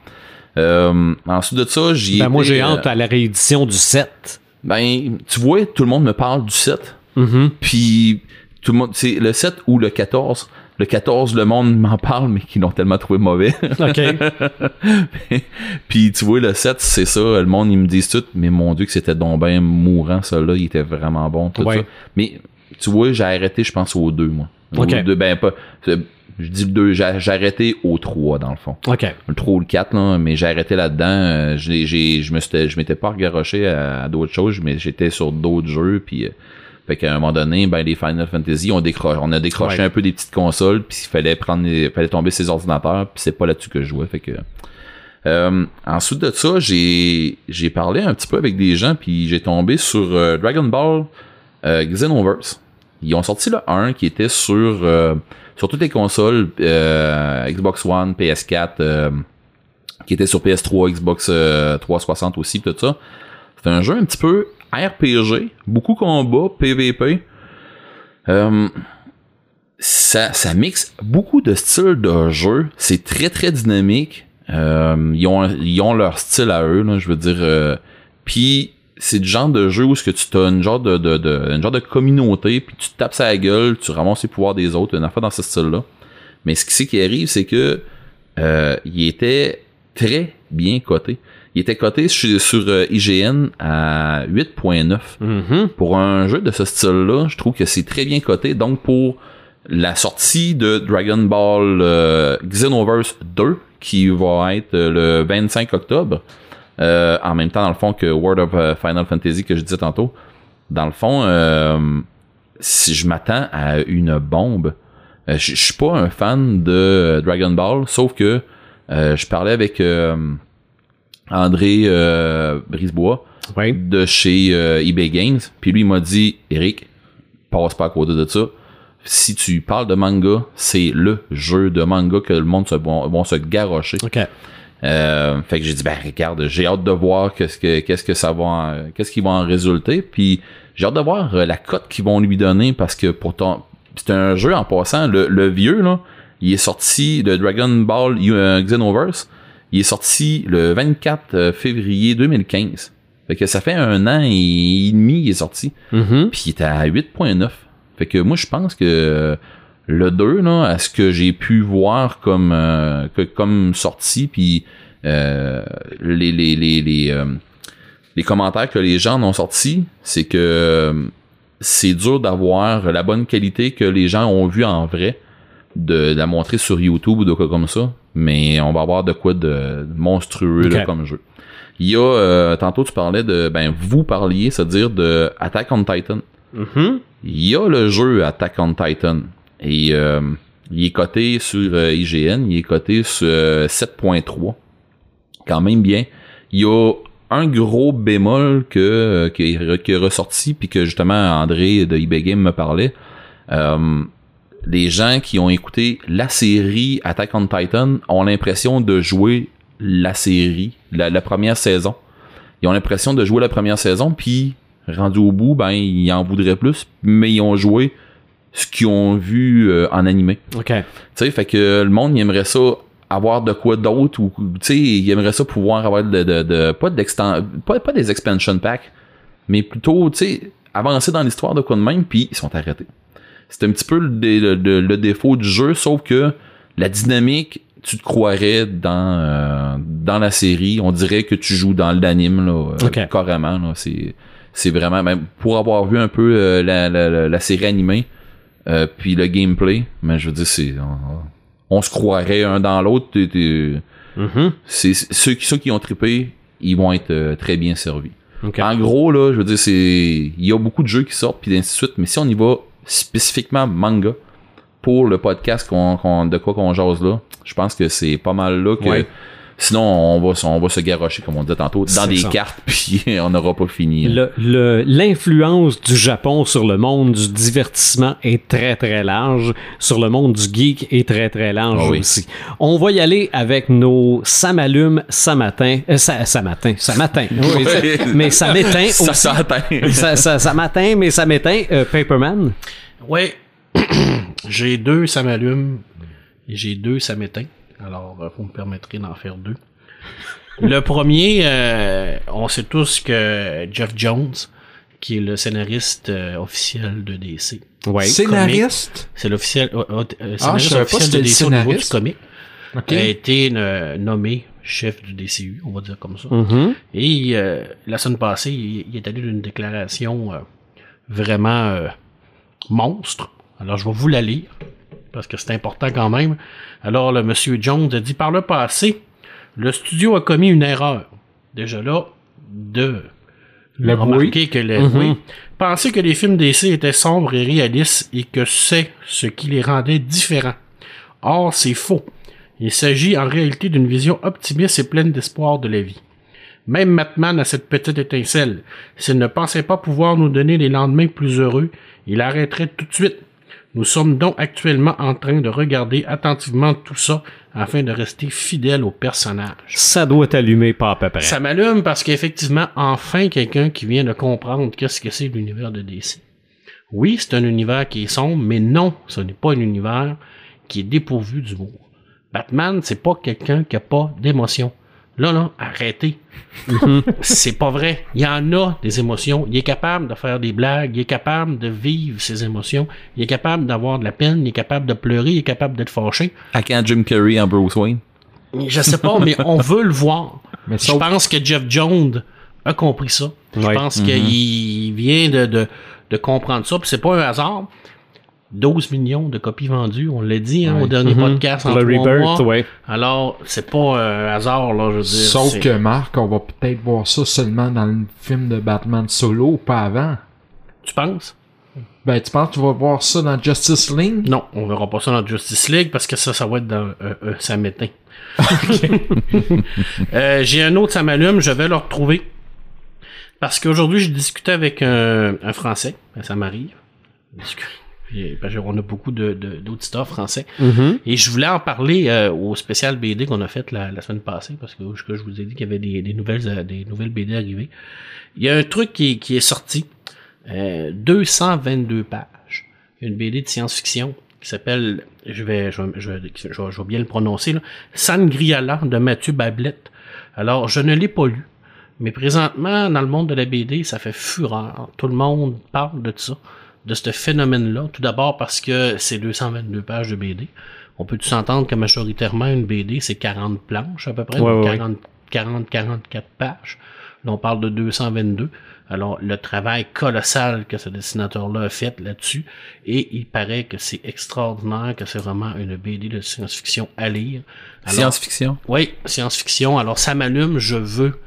Euh, ensuite de ça j'y Ben moi, j'ai euh, hâte à la réédition du 7. Ben tu vois tout le monde me parle du 7 Mhm. puis tout le monde, c'est le 7 ou le 14. Le 14, le monde [LAUGHS] m'en parle, mais qu'ils l'ont tellement trouvé mauvais. OK. [LAUGHS] Puis tu vois, le 7, c'est ça. Le monde, ils me disent tout, mais mon Dieu, que c'était donc bien mourant, ça là. Il était vraiment bon, tout Ouais. ça. Mais tu vois, j'ai arrêté, je pense, au 2, moi. Ok. Au 2, ben pas. Je dis le 2, j'ai j'ai arrêté au 3, dans le fond. OK. Le 3 ou le 4, là, mais j'ai arrêté là-dedans. Euh, j'ai, j'ai, je me je m'étais pas regaroché à, à d'autres choses, mais j'étais sur d'autres jeux, puis euh, fait qu'à un moment donné, ben les Final Fantasy, on décroche, on a décroché Ouais. un peu des petites consoles, puis il fallait prendre, les- fallait tomber ses ordinateurs, puis c'est pas là-dessus que je jouais, fait que. Euh, ensuite de ça, j'ai, j'ai parlé un petit peu avec des gens, puis j'ai tombé sur euh, Dragon Ball euh, Xenoverse. Ils ont sorti le 1 qui était sur euh, sur toutes les consoles euh, Xbox One, PS4, euh, qui était sur PS3, Xbox euh, 360 aussi, tout ça. C'est un jeu un petit peu RPG, beaucoup combat, PVP. Euh, ça, ça mixe beaucoup de styles de jeu. C'est très très dynamique. Euh, ils, ont, ils ont leur style à eux, là, je veux dire. euh, Puis c'est du genre de jeu où ce que tu as une genre de, de, de- une genre de communauté, puis tu tapes sa gueule, tu ramasses les pouvoirs des autres, une affaire dans ce style-là. Mais ce qui, c'est qui arrive, c'est que euh, il était très bien coté. Il était coté sur, sur euh, IGN à 8.9 Mhm. pour un jeu de ce style-là, je trouve que c'est très bien coté. Donc pour la sortie de Dragon Ball euh, Xenoverse 2, qui va être euh, le 25 octobre, euh, en même temps dans le fond que World of euh, Final Fantasy que je disais tantôt, dans le fond, euh, si je m'attends à une bombe, euh, je suis pas un fan de Dragon Ball, sauf que je parlais avec André Brisebois, Oui. de chez eBay Games. Puis lui, il m'a dit, Eric, passe pas à côté de ça. Si tu parles de manga, c'est le jeu de manga que le monde se, vont, vont se garrocher. OK. Euh, fait que j'ai dit, ben regarde, j'ai hâte de voir qu'est-ce que qu'est-ce que ça va, en- qu'est-ce qui va en résulter. Puis j'ai hâte de voir euh, la cote qu'ils vont lui donner parce que pourtant c'est un jeu en passant. Le, le vieux là, il est sorti de Dragon Ball euh, Xenoverse. Il est sorti le 24 euh, février 2015. Fait que ça fait un an et demi il est sorti. Puis il était à 8.9. Fait que moi, je pense que le 2, là, à ce que j'ai pu voir comme, euh, que, comme sortie, puis euh, les, les, les, les, euh, les commentaires que les gens en ont sortis, c'est que euh, c'est dur d'avoir la bonne qualité que les gens ont vu en vrai, de, de la montrer sur YouTube ou de quoi comme ça, mais on va avoir de quoi de monstrueux là, comme jeu. Il y a, euh, tantôt tu parlais de, ben vous parliez, c'est-à-dire de Attack on Titan Mhm. il y a le jeu Attack on Titan et euh, il est coté sur euh, IGN, il est coté sur euh, 7.3. Quand même bien. Il y a un gros bémol que, euh, qui, est, ressorti puis que justement André de eBay Game me parlait. Euh, les gens qui ont écouté la série Attack on Titan ont l'impression de jouer la série, la, la première saison. Ils ont l'impression de jouer la première saison, puis rendu au bout, ben ils en voudraient plus, mais ils ont joué ce qu'ils ont vu euh, en animé. OK. Tu sais, fait que le monde il aimerait ça avoir de quoi d'autre ou tu sais, il aimerait ça pouvoir avoir de, de, de- pas pas, pas des expansion packs, mais plutôt tu sais avancer dans l'histoire de quoi de même puis ils sont arrêtés. C'est un petit peu le, le- le- le défaut du jeu sauf que la dynamique tu te croirais dans euh, dans la série, on dirait que tu joues dans l'anime là, euh, carrément là, c'est c'est vraiment même pour avoir vu un peu euh, la, la, la, la série animée euh, puis le gameplay, mais je veux dire c'est on, on se croirait un dans l'autre. Mhm. C'est ceux qui ceux qui ont trippé, ils vont être euh, très bien servis. En gros là, je veux dire c'est il y a beaucoup de jeux qui sortent puis ainsi de suite, mais si on y va spécifiquement manga pour le podcast qu'on de quoi qu'on jase là, je pense que c'est pas mal là que Ouais. Sinon on va on va se garrocher comme on disait tantôt dans des ça. cartes [LAUGHS] puis on n'aura pas fini. hein. Le- le- L'influence du Japon sur le monde du divertissement est très très large. Sur le monde du geek est très très large Ah oui. aussi. On va y aller avec nos ça m'allume, ça matin. Euh, ça, ça matin. Ça matin. [LAUGHS] Oui, ça- mais ça m'éteint ça aussi. [LAUGHS] ça, ça, ça m'atteint, mais ça m'éteint. Euh, Paperman. Ouais. [CLEARS THROAT] j'ai deux, ça m'allume. Et j'ai deux, ça m'éteint. Alors, vous me permettrez d'en faire deux. [LAUGHS] Le premier, euh, on sait tous que Jeff Jones, qui est le scénariste euh, officiel de DC. Ouais. Scénariste? C'est l'officiel euh, euh, Ah, je scénariste savais pas officiel de DC le au niveau du scénariste. comic. A été nommé chef du DCU, on va dire comme ça. Mhm. Et euh, la semaine passée, il, il est allé d'une déclaration euh, vraiment euh, monstre. Alors, je vais vous la lire, parce que c'est important quand même. Alors, le monsieur Jones a dit, par le passé, le studio a commis une erreur. Déjà là, de L'avouer. remarquer que le, oui, penser que les films DC étaient sombres et réalistes et que c'est ce qui les rendait différents. Or, c'est faux. Il s'agit en réalité d'une vision optimiste et pleine d'espoir de la vie. Même Batman a cette petite étincelle. S'il ne pensait pas pouvoir nous donner des lendemains plus heureux, il arrêterait tout de suite. Nous sommes donc actuellement en train de regarder attentivement tout ça afin de rester fidèles au personnage. Ça doit t'allumer pas à peu près. Ça m'allume parce qu'effectivement, enfin, quelqu'un qui vient de comprendre qu'est-ce que c'est l'univers de DC. Oui, c'est un univers qui est sombre, mais non, ce n'est pas un univers qui est dépourvu d'humour. Batman, c'est pas quelqu'un qui a pas d'émotion. Là, là, arrêtez. c'est pas vrai. Il y en a des émotions. Il est capable de faire des blagues. Il est capable de vivre ses émotions. Il est capable d'avoir de la peine. Il est capable de pleurer. Il est capable d'être fâché. À quand Jim Carrey en Bruce Wayne? Je sais pas, mais on veut le voir. Mais Je pense que Jeff Jones a compris ça. Je pense qu'il vient de, de, de comprendre ça. Puis c'est pas un hasard. 12 millions de copies vendues, on l'a dit hein, au dernier podcast en Le Rebirth, mois. ouais. Alors, c'est pas un hasard, là, je veux dire. Sauf que Marc, on va peut-être voir ça seulement dans le film de Batman solo, pas avant. Tu penses? Ben, tu penses que tu vas voir ça dans Justice League? Non, on verra pas ça dans Justice League parce que ça, ça va être dans euh, euh, ça m'éteint. [LAUGHS] Euh, J'ai un autre, ça m'allume, je vais le retrouver. Parce qu'aujourd'hui, j'ai discuté avec un, un Français, Ben, ça m'arrive. Parce qu'on a beaucoup d'auditeurs français. Mhm. Et je voulais en parler euh, au spécial BD qu'on a fait la, la semaine passée, parce que je, je vous ai dit qu'il y avait des, des nouvelles euh, des nouvelles BD arrivées. Il y a un truc qui, est- qui est sorti, euh, 222 pages, une BD de science-fiction qui s'appelle, je vais, je vais, je vais, je vais- je vais bien le prononcer, là, Sangriala de Mathieu Bablette. Alors, je ne l'ai pas lu, mais présentement, dans le monde de la BD, ça fait fureur. Tout le monde parle de ça, de ce phénomène-là. Tout d'abord parce que c'est 222 pages de BD. On peut tous s'entendre que majoritairement, une BD, c'est 40 planches à peu près, Ouais, donc ouais, 40, 40, 44 pages. Là, on parle de 222. Alors, le travail colossal que ce dessinateur-là a fait là-dessus, et il paraît que c'est extraordinaire, que c'est vraiment une BD de science-fiction à lire. Science-fiction? oui, science-fiction. Alors, ça m'allume, je veux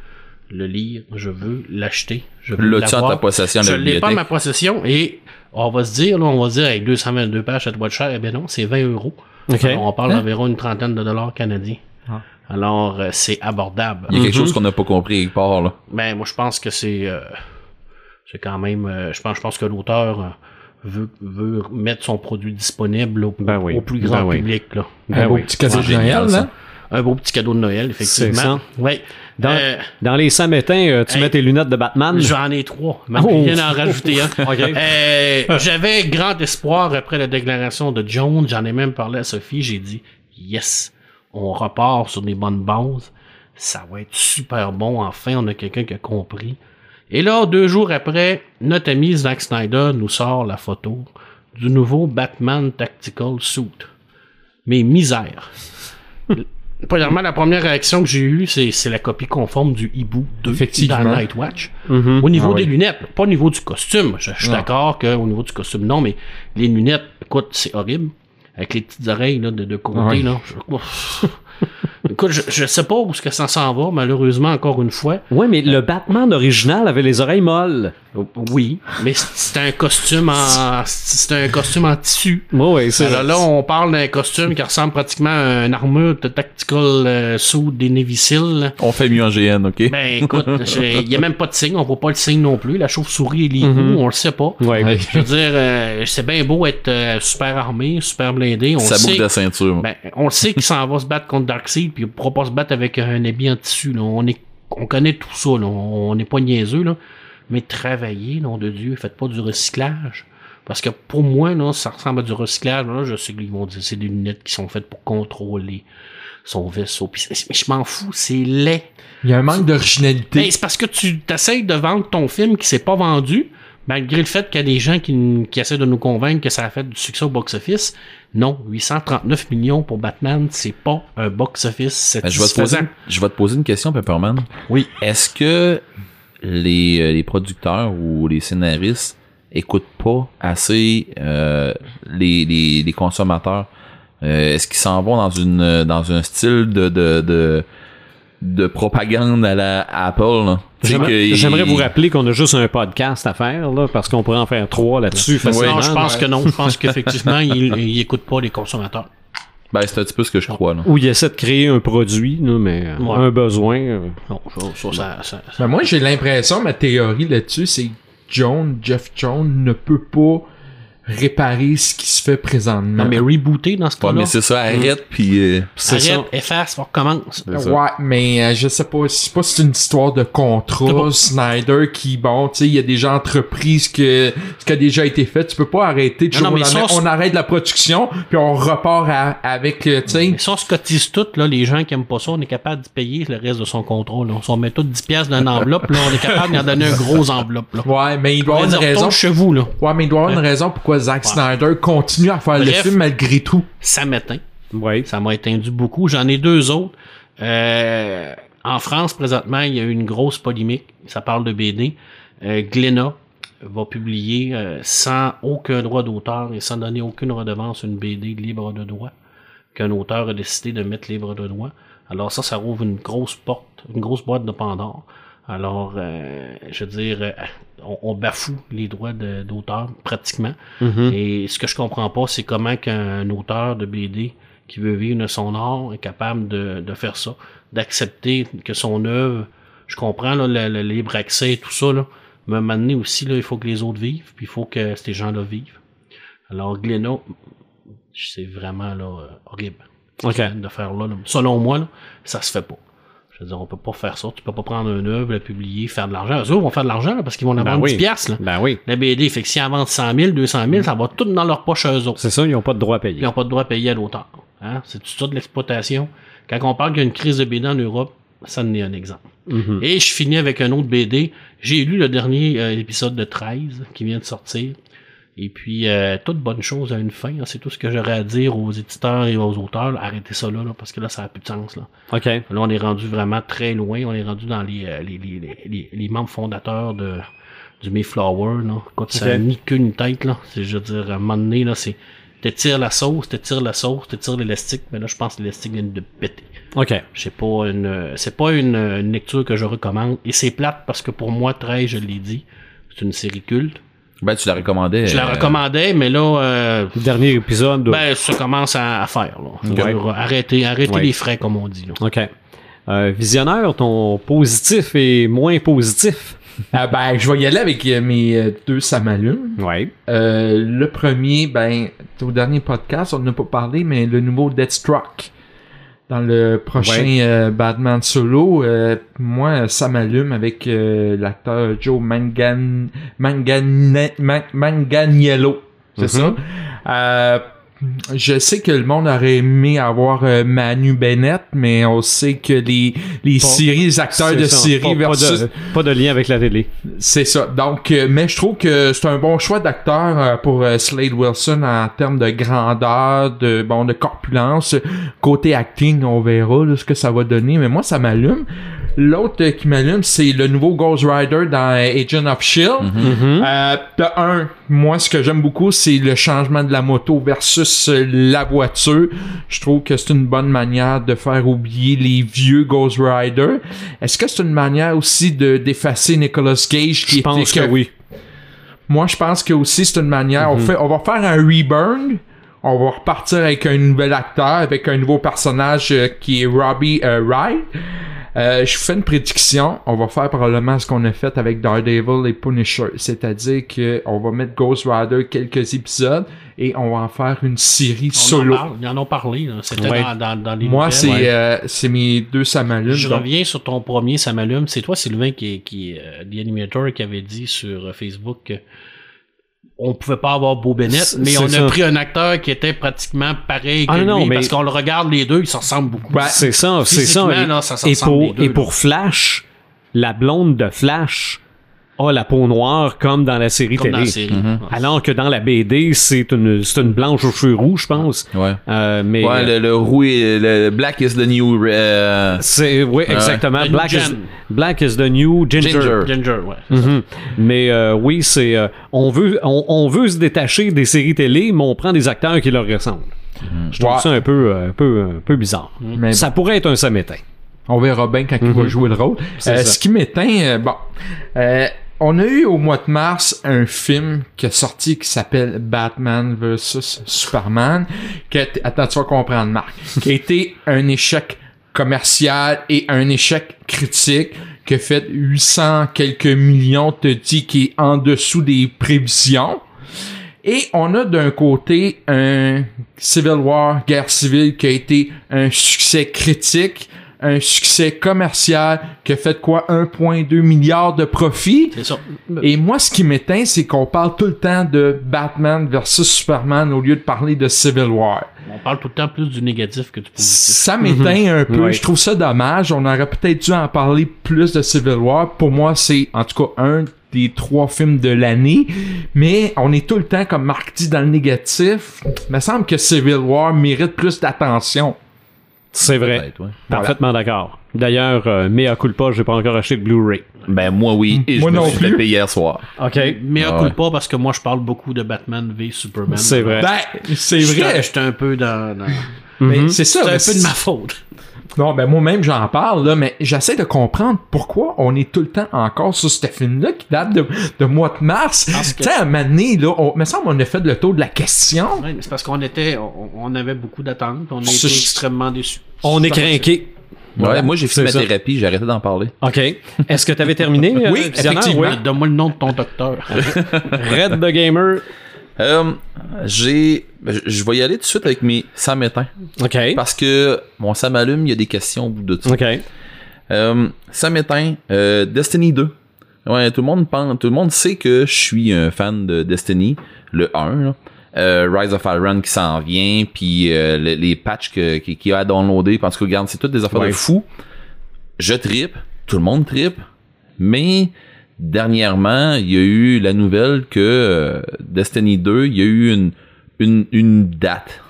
le lire, je veux l'acheter, je veux L'as-tu en ta possession Je la l'ai pas en ma possession et on va se dire, là, on va se dire, avec 222 pages, ça doit être cher. Eh bien non, c'est 20 euros. On parle Hein? d'environ une trentaine de dollars canadiens. Ah. Alors, euh, c'est abordable. Il y a quelque Mhm. chose qu'on n'a pas compris quelque part, là. Ben, moi, je pense que c'est, euh, c'est quand même, euh, je pense, je pense que l'auteur euh, veut, veut mettre son produit disponible au, Ben oui. au plus grand Ben oui. public, là. Ben oui. petit de génial, là. Un beau petit cadeau de Noël, effectivement. Oui. Dans, Euh, dans les samétins, euh, tu hey. mets tes lunettes de Batman? J'en ai trois. Mais Oh. rien à en rajouter un. [LAUGHS] Euh, J'avais grand espoir après la déclaration de Jones. J'en ai même parlé à Sophie. J'ai dit, yes, on repart sur des bonnes bases. Ça va être super bon. Enfin, on a quelqu'un qui a compris. Et là, deux jours après, notre ami Zack Snyder nous sort la photo du nouveau Batman Tactical Suit. Mais misère. Premièrement, la première réaction que j'ai eue, c'est la copie conforme du Hibou 2 Effectivement. dans Nightwatch. Au niveau Ah des oui. lunettes, pas au niveau du costume. Je, je suis d'accord qu'au niveau du costume, non, mais les lunettes, écoute, c'est horrible. Avec les petites oreilles là, de, de côté, Ah oui. là. Je- [LAUGHS] écoute, je, je sais pas où ce que ça s'en va, malheureusement, encore une fois. Ouais, mais le Batman original avait les oreilles molles. Oui, mais c'est un costume en c'est un costume en tissu. Ouais, ouais, c'est Alors là, on parle d'un costume qui ressemble pratiquement à une armure de tactical euh, des Navy Seals. là. On fait mieux en GN, ok? Ben écoute, il y a même pas de signe, on voit pas le signe non plus. La chauve-souris et les Mhm. on le sait pas. Ouais. Ouais. Je veux dire, euh, c'est bien beau être euh, super armé, super blindé. On Ça le boucle de ceinture. Ben, on le sait qu'il s'en va se battre contre Darkseid, puis pourra pas se battre avec un habit en tissu. Là. On, est, on connaît tout ça, là. on n'est pas niaiseux, là. mais travailler, nom de Dieu, faites pas du recyclage. Parce que pour moi, là, ça ressemble à du recyclage. Là, je sais qu'ils vont dire c'est des lunettes qui sont faites pour contrôler son vaisseau. Puis, mais je m'en fous, c'est laid. Il y a un manque d'originalité. Ben, c'est parce que tu t'essayes de vendre ton film qui s'est pas vendu malgré le fait qu'il y a des gens qui, qui essaient de nous convaincre que ça a fait du succès au box-office, non, 839 millions pour Batman, c'est pas un box-office Ben, je, vais te poser, satisfaisant. je vais te poser une question, Pepperman. Oui. Est-ce que les, euh, les producteurs ou les scénaristes écoutent pas assez euh, les, les, les consommateurs? Euh, Est-ce qu'ils s'en vont dans une dans un style de de, de, de propagande à la Apple? là? J'aimerais vous rappeler qu'on a juste un podcast à faire, là, parce qu'on pourrait en faire trois là-dessus facilement. non, je pense que non. Je pense [LAUGHS] qu'effectivement, ils, écoutent pas les consommateurs. Ben, c'est un petit peu ce que je crois. Là. Ou il essaie de créer un produit, là, mais euh, Ouais. un besoin. euh, Non, ça, ça, ça, ça- Ben, moi, j'ai l'impression, ma théorie là-dessus, c'est que Jones, Jeff Jones ne peut pas réparer ce qui se fait présentement. Non, mais rebooter dans ce Ouais, cas-là. mais c'est ça, arrête, puis euh, c'est ça. Arrête, efface, on recommence. c'est ça. Ouais, mais euh, je sais pas, sais pas si c'est une histoire de C'est contrat, pas- Snyder qui, bon, tu sais, il y a déjà entreprises que ce qui a déjà été fait, tu peux pas arrêter de Non, mais lendemain. c'est- on arrête la production, puis on repart à- avec, euh, tu sais, Mais si on se cotise tout, là, les gens qui aiment pas ça, on est capable de payer le reste de son contrôle. Là. Si on met tout 10 pièces dans une enveloppe, là, on est capable d'en donner un gros enveloppe. Là. ouais, mais il doit avoir une raison. chez vous, là. Ouais, mais il doit avoir une raison pourquoi Zack Ouais. Snyder continue à faire le film malgré tout. Ça m'éteint. Ouais. Ça m'a éteindu beaucoup. J'en ai deux autres. Euh, en France, présentement, il y a eu une grosse polémique. Ça parle de BD. Euh, Glénat va publier euh, sans aucun droit d'auteur et sans donner aucune redevance une BD libre de droit qu'un auteur a décidé de mettre libre de droit. Alors ça, ça rouvre une grosse porte, une grosse boîte de Pandore. Alors, euh, je veux dire, euh, on, on bafoue les droits d'auteur pratiquement. Mhm. Et ce que je comprends pas, c'est comment qu'un auteur de BD qui veut vivre de son art est capable de, de faire ça, d'accepter que son œuvre, je comprends là, le, le libre accès et tout ça, là, mais à un moment donné aussi, là, il faut que les autres vivent, puis il faut que ces gens-là vivent. Alors, Glénat, c'est vraiment là, euh, horrible de faire là, là. Selon moi, là, ça se fait pas. Je veux dire, on peut pas faire ça. Tu peux pas prendre une œuvre, la publier, faire de l'argent. Eux autres vont faire de l'argent là, parce qu'ils vont en avoir oui. 10 piastres, là. Ben oui. La BD, fait que s'ils en vendent 100 000, 200 000, ça va tout dans leur poche eux autres. C'est ça, ils n'ont pas de droit à Puis ils payer. n'ont pas de droit à payer à l'auteur. Hein? C'est tout ça de l'exploitation. Quand on parle qu'il y a une crise de BD en Europe, ça en est un exemple. Mhm. Et je finis avec un autre BD. J'ai lu le dernier euh, épisode de 13 qui vient de sortir. Et puis, euh, toute bonne chose a une fin. hein. C'est tout ce que j'aurais à dire aux éditeurs et aux auteurs. là. Arrêtez ça là, là, parce que là, ça n'a plus de sens. Là. OK. Là, on est rendu vraiment très loin. On est rendu dans les, euh, les, les, les, les- membres fondateurs de, du Mayflower. Là. Écoute, ça Ok. n'a ni queue ni tête. Là. C'est, je veux dire, à un moment donné, là, c'est t'étires la sauce, t'étires la sauce, t'étires l'élastique. Mais là, je pense que l'élastique vient de péter. OK. C'est pas une, c'est pas une, une lecture que je recommande. Et c'est plate parce que pour moi, 13, je l'ai dit, c'est une série culte. Ben, tu la recommandais. Je la euh, recommandais, mais là, euh, Le dernier épisode. ben, ça commence à, à faire. Là. Ouais. Arrêter, arrêter Ouais. les frais, comme on dit. Là. OK. Euh, visionneur, ton positif et moins positif? [LAUGHS] Ah ben, je vais y aller avec euh, mes deux Samalumes. Ouais. Euh, le premier, ben, au dernier podcast, on n'a pas parlé, mais le nouveau Deathstroke. Dans le prochain Ouais. euh, Batman solo, euh, moi, ça m'allume avec euh, l'acteur Joe Mangan... Manganiello. C'est ça? Je sais que le monde aurait aimé avoir euh, Manu Bennett, mais on sait que les, les Pas- séries, les acteurs de ça, séries pas, pas de, pas de lien avec la télé. C'est ça. Donc, euh, mais je trouve que c'est un bon choix d'acteur euh, pour Slade Wilson en termes de grandeur, de bon, de corpulence. Côté acting, on verra là, ce que ça va donner. Mais moi, ça m'allume. L'autre euh, qui m'allume, c'est le nouveau Ghost Rider dans euh, Agent of Shield. Mhm. Euh, de un, moi, ce que j'aime beaucoup, c'est le changement de la moto versus euh, la voiture. Je trouve que c'est une bonne manière de faire oublier les vieux Ghost Rider. Est-ce que c'est une manière aussi de d'effacer Nicolas Cage qui Je pense était que oui. Moi, je pense que aussi c'est une manière. on, fait, on va faire un reburn. On va repartir avec un nouvel acteur, avec un nouveau personnage euh, qui est Robbie euh, Wright. Euh, je fais une prédiction. On va faire probablement ce qu'on a fait avec Daredevil et Punisher. C'est-à-dire que on va mettre Ghost Rider quelques épisodes et on va en faire une série On solo. En parle, ils en ont parlé. C'était Ouais. dans, dans, dans les Moi, c'est Ouais. euh, c'est mes deux samalumes. Je donc- reviens sur ton premier, ça m'allume. C'est toi, Sylvain, qui, qui euh, The Animator, qui avait dit sur euh, Facebook que on pouvait pas avoir Beau Bennett, mais on a ça. pris un acteur qui était pratiquement pareil que Ah, non, lui, mais- parce qu'on le regarde les deux, ils se ressemblent beaucoup. Ouais. C'est ça, c'est ça. Et, là, ça se et ressemble, pour, les deux, et là. pour Flash, la blonde de Flash, a la peau noire comme dans la série Comme télé. dans la série. Mhm. Alors que dans la BD, c'est une, c'est une blanche aux cheveux rouges, je pense. Ouais. Euh, mais Ouais, le, le roux le black is the new euh, c'est oui exactement. Black is. Black is the new ginger. Ginger. Ginger, ouais. Mhm. Mais euh, oui, c'est euh, on veut on, on veut se détacher des séries télé, mais on prend des acteurs qui leur ressemblent. Je trouve Ouais. ça un peu un peu un peu bizarre. Mais Ça pourrait être un samétain. On verra bien quand il va jouer le rôle. Euh, ce qui m'éteint, euh, bon, euh, on a eu au mois de mars un film qui est sorti qui s'appelle Batman vs Superman. Qui a été- attends, tu vas comprendre, Marc. qui a été un échec commercial et un échec critique qui a fait 800 quelques millions, te dit, qui est en dessous des prévisions. Et on a d'un côté un Civil War, guerre civile, qui a été un succès critique, un succès commercial, qui a fait quoi? 1,2 milliard de profit. C'est ça. Et moi, ce qui m'éteint, c'est qu'on parle tout le temps de Batman versus Superman au lieu de parler de Civil War. On parle tout le temps plus du négatif que du positif. Ça m'éteint un peu. Ouais. Je trouve ça dommage. On aurait peut-être dû en parler plus de Civil War. Pour moi, c'est en tout cas un des trois films de l'année. Mais on est tout le temps, comme Marc dit, dans le négatif. Il me semble que Civil War mérite plus d'attention. C'est vrai. ouais. Parfaitement d'accord. D'ailleurs, euh, mea culpa, j'ai pas encore acheté de Blu-ray. Ben moi oui, et Moi je me non suis fait plus. payer hier soir. OK. Mais Ah ouais. pas parce que moi je parle beaucoup de Batman v Superman. C'est vrai. Ben, c'est vrai. J'étais un peu dans. dans- Mais c'est ça. C'est un peu de ma faute. Non, ben moi-même j'en parle, là, mais j'essaie de comprendre pourquoi on est tout le temps encore sur ce film-là qui date de, de mois de mars. Tu sais, à un moment donné, là, on, me semble qu'on a fait le tour de la question. Mais c'est parce qu'on était. On, on avait beaucoup d'attentes. On été extrêmement déçus. On est craqué. Ouais, moi j'ai fait C'est ma ça. thérapie, j'ai arrêté d'en parler. OK. Est-ce que tu avais terminé? [LAUGHS] euh, Oui, Visionnaire? effectivement. Oui. Donne-moi le nom de ton docteur. [LAUGHS] Red the Gamer. Euh, j'ai, je- vais y aller tout de suite avec mes ça m'éteint. OK. Parce que, bon, ça m'allume, il y a des questions au bout de ça. OK. Euh, ça m'éteint. Euh, Destiny 2. Ouais, tout le monde pense, tout le monde sait que je suis un fan de Destiny, le 1. là. Euh, Rise of Iron qui s'en vient, puis euh, le- les patchs que- qui- qu'il y a à downloader. Parce que regarde, c'est toutes des affaires Ouais. de fou. Je tripe, tout le monde tripe, mais dernièrement, il y a eu la nouvelle que euh, Destiny 2, il y a eu une, une, une date.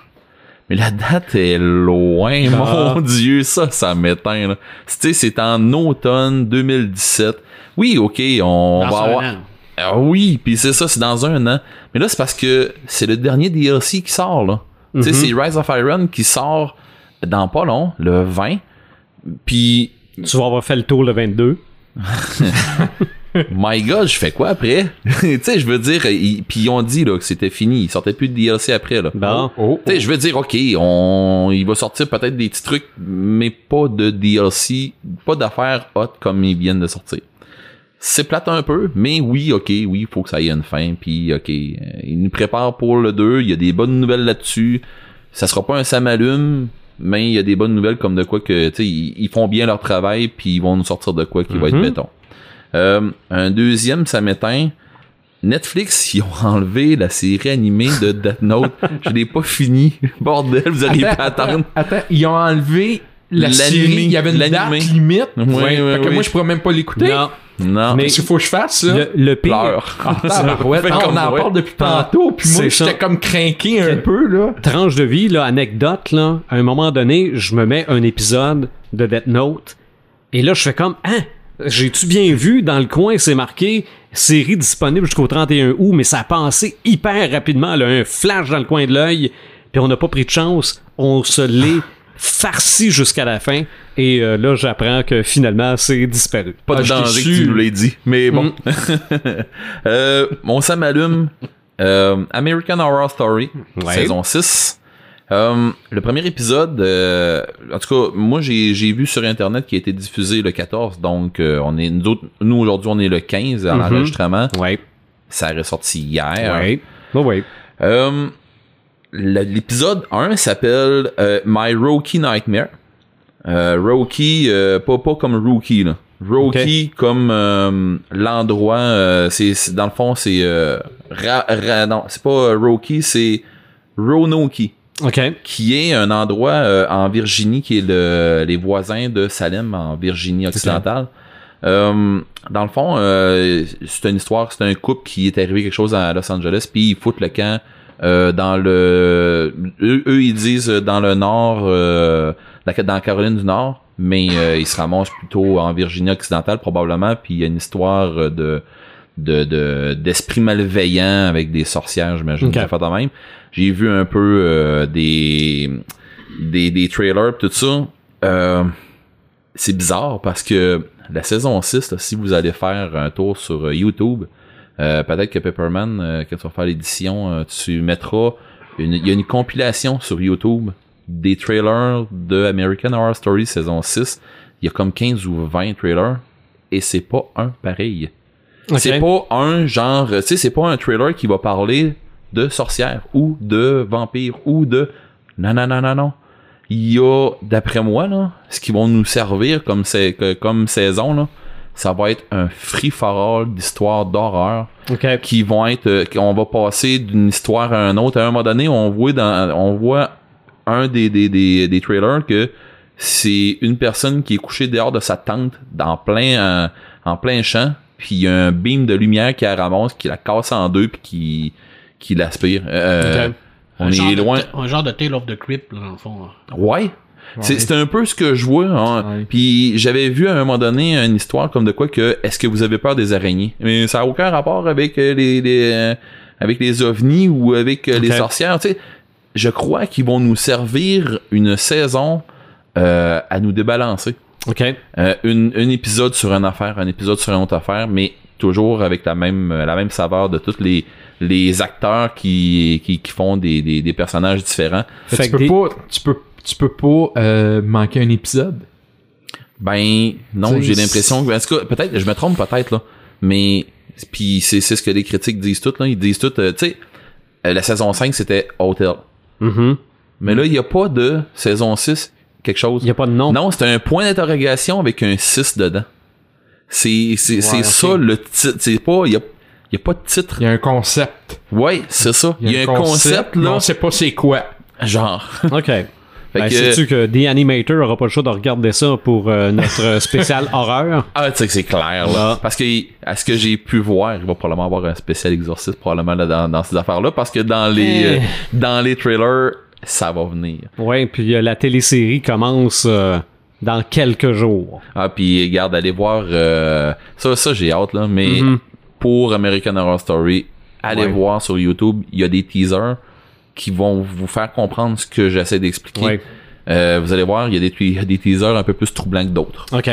Mais la date est loin, Ah. mon [LAUGHS] Dieu, ça, ça m'éteint. là. Tu sais, c'est en automne 2017. Oui, ok, on Dans va avoir... an. Ah oui, puis c'est ça, c'est dans un an. Mais là, c'est parce que c'est le dernier DLC qui sort, là. Tu sais, c'est Rise of Iron qui sort dans pas long, le 20. Puis, Tu vas avoir fait le tour le 22. [LAUGHS] [LAUGHS] my god, je fais quoi après? [LAUGHS] tu sais, je veux dire, ils- puis ils ont dit là, que c'était fini. Il sortait plus de DLC après, là. Bon. Oh, Tu sais, je veux dire, ok, on, il va sortir peut-être des petits trucs, mais pas de DLC, pas d'affaires hot comme ils viennent de sortir. C'est plate un peu, mais oui, ok, oui, il faut que ça ait une fin, puis ok, euh, ils nous préparent pour le 2, il y a des bonnes nouvelles là-dessus. Ça sera pas un samalume, mais il y a des bonnes nouvelles comme de quoi que, tu sais, ils, ils font bien leur travail, puis ils vont nous sortir de quoi qui va être Mhm. béton. Euh, un deuxième, ça m'éteint. Netflix, [LAUGHS] ils ont enlevé la série animée de Death Note. Je l'ai pas fini. [LAUGHS] Bordel, vous allez pas attendre. Attends, ils ont enlevé la série. Il y avait une date limite. Que moi, je pourrais même pas l'écouter. Non. Non. Mais- qu'il faut que je fasse, là? Le, le pire. Pleure. Ah, Ah, on en parle depuis tantôt, puis moi, ça. j'étais comme craqué un peu, là. tranche de vie, là, anecdote, là, à un moment donné, je me mets un épisode de Death Note, et là, je fais comme, hein, j'ai-tu bien vu, dans le coin, c'est marqué, série disponible jusqu'au 31 août, mais ça a passé hyper rapidement, là, un flash dans le coin de l'œil, puis on n'a pas pris de chance, on se l'est farci jusqu'à la fin, et euh, là, j'apprends que finalement, c'est disparu. Pas de Ah, danger que tu nous l'aies dit. Mais bon. Mm. [LAUGHS] euh, m'allume. Euh, American Horror Story, Ouais. saison 6. Euh, le premier épisode, euh, en tout cas, moi j'ai j'ai vu sur internet qui a été diffusé le 14, donc euh, on est nous, autres- nous aujourd'hui on est le 15 à Mhm. l'enregistrement. Ouais, Ça est ressorti hier. ouais. Euh, le- L'épisode 1 s'appelle euh, My Rookie Nightmare. Euh, Rookie, euh, pas, pas comme Rookie, là. Rookie comme euh, l'endroit, euh, c'est dans le fond c'est euh, Ra- Ra- non c'est pas Rookie, c'est Roanoke OK. qui est un endroit euh, en Virginie qui est le, les voisins de Salem en Virginie occidentale. Euh, dans le fond, euh, c'est une histoire, c'est un couple qui est arrivé quelque chose à Los Angeles, puis ils foutent le camp euh, dans le... Eux, eux, ils disent dans le nord, euh, dans la Caroline du Nord, mais euh, ils se ramassent plutôt en Virginie occidentale probablement, puis il y a une histoire euh, de de de- d'esprit malveillant avec des sorcières, j'imagine, Ok. ça fait de même. J'ai vu un peu euh, des, des des trailers tout ça. Euh, c'est bizarre parce que la saison 6, là, si vous allez faire un tour sur YouTube, euh, peut-être que Pepperman, euh, quand tu vas faire l'édition, euh, tu mettras une, il y a une compilation sur YouTube des trailers de American Horror Story saison 6. Il y a comme 15 ou 20 trailers et c'est pas un pareil. C'est pas un genre, tu sais, c'est pas un trailer qui va parler de sorcières ou de vampires ou de non non non non non. Il y a d'après moi là, ce qui vont nous servir comme c'est comme saison là, ça va être un free for all d'histoires d'horreur OK. qui vont être euh, qu'on va passer d'une histoire à un autre à un moment donné on voit dans on voit un des des, des, des trailers que c'est une personne qui est couchée dehors de sa tente dans plein euh, en plein champ puis il y a un beam de lumière qui la ramasse qui la casse en deux puis qui qui l'aspire Euh, Ok. on un genre est de- loin un genre de Tale of the Crypt, là, dans le fond. là. Ouais. C'est un peu ce que je vois. hein. Ouais. Puis j'avais vu à un moment donné une histoire comme de quoi que est-ce que vous avez peur des araignées? Mais ça a aucun rapport avec euh, les, les euh, avec les ovnis ou avec euh, les sorcières. Tu sais, je crois qu'ils vont nous servir une saison euh, à nous débalancer. OK. Euh, une, un épisode sur une affaire, un épisode sur une autre affaire, mais toujours avec la même euh, la même saveur de tous les les acteurs qui qui, qui font des, des, des personnages différents. Fait tu que peux des- pas, tu peux, tu peux pas euh, manquer un épisode? Ben non, j'ai l'impression que en tout cas, peut-être je me trompe peut-être là, mais puis c'est c'est ce que les critiques disent toutes là, ils disent toutes euh, tu sais euh, la saison 5 c'était Hotel. Mhm. Mais là il y a pas de saison 6 quelque chose. Il n'y a pas de nom. Non, c'était un point d'interrogation avec un 6 dedans. C'est c'est c'est ok. ça le titre, c'est pas il y a y a pas de titre. Il y a un concept. Ouais, c'est ça. Il y a un concept mais là, on sait pas c'est quoi. genre. [LAUGHS] OK. Fait Ben, que- Sais-tu que The Animator aura pas le choix de regarder ça pour euh, notre spécial [LAUGHS] horreur? Ah, tu sais que c'est clair, là. Parce que, à ce que j'ai pu voir, il va probablement avoir un spécial exorciste, probablement, là, dans, dans ces affaires-là, parce que dans les, Eh. euh, dans les trailers, ça va venir. Ouais, puis euh, la télésérie commence euh, dans quelques jours. Ah, puis, regarde, allez voir, euh, ça, ça, j'ai hâte, là, mais Mhm. pour American Horror Story, allez Ouais. voir sur YouTube, il y a des teasers qui vont vous faire comprendre ce que j'essaie d'expliquer. Ouais. Vous allez voir, il y a des, il y a des teasers un peu plus troublants que d'autres. OK.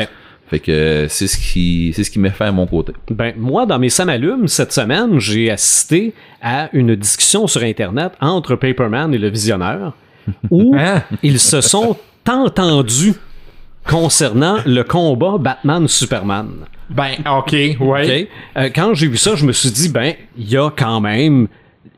Fait que euh, c'est ce qui, c'est ce qui me fait à mon côté. Ben, moi, dans mes samalumes, cette semaine, j'ai assisté à une discussion sur Internet entre Paperman et le visionneur [LAUGHS] où Hein? ils se sont entendus concernant le combat Batman-Superman. Ben, ok, ouais. Euh, quand j'ai vu ça, je me suis dit, ben, il y a quand même,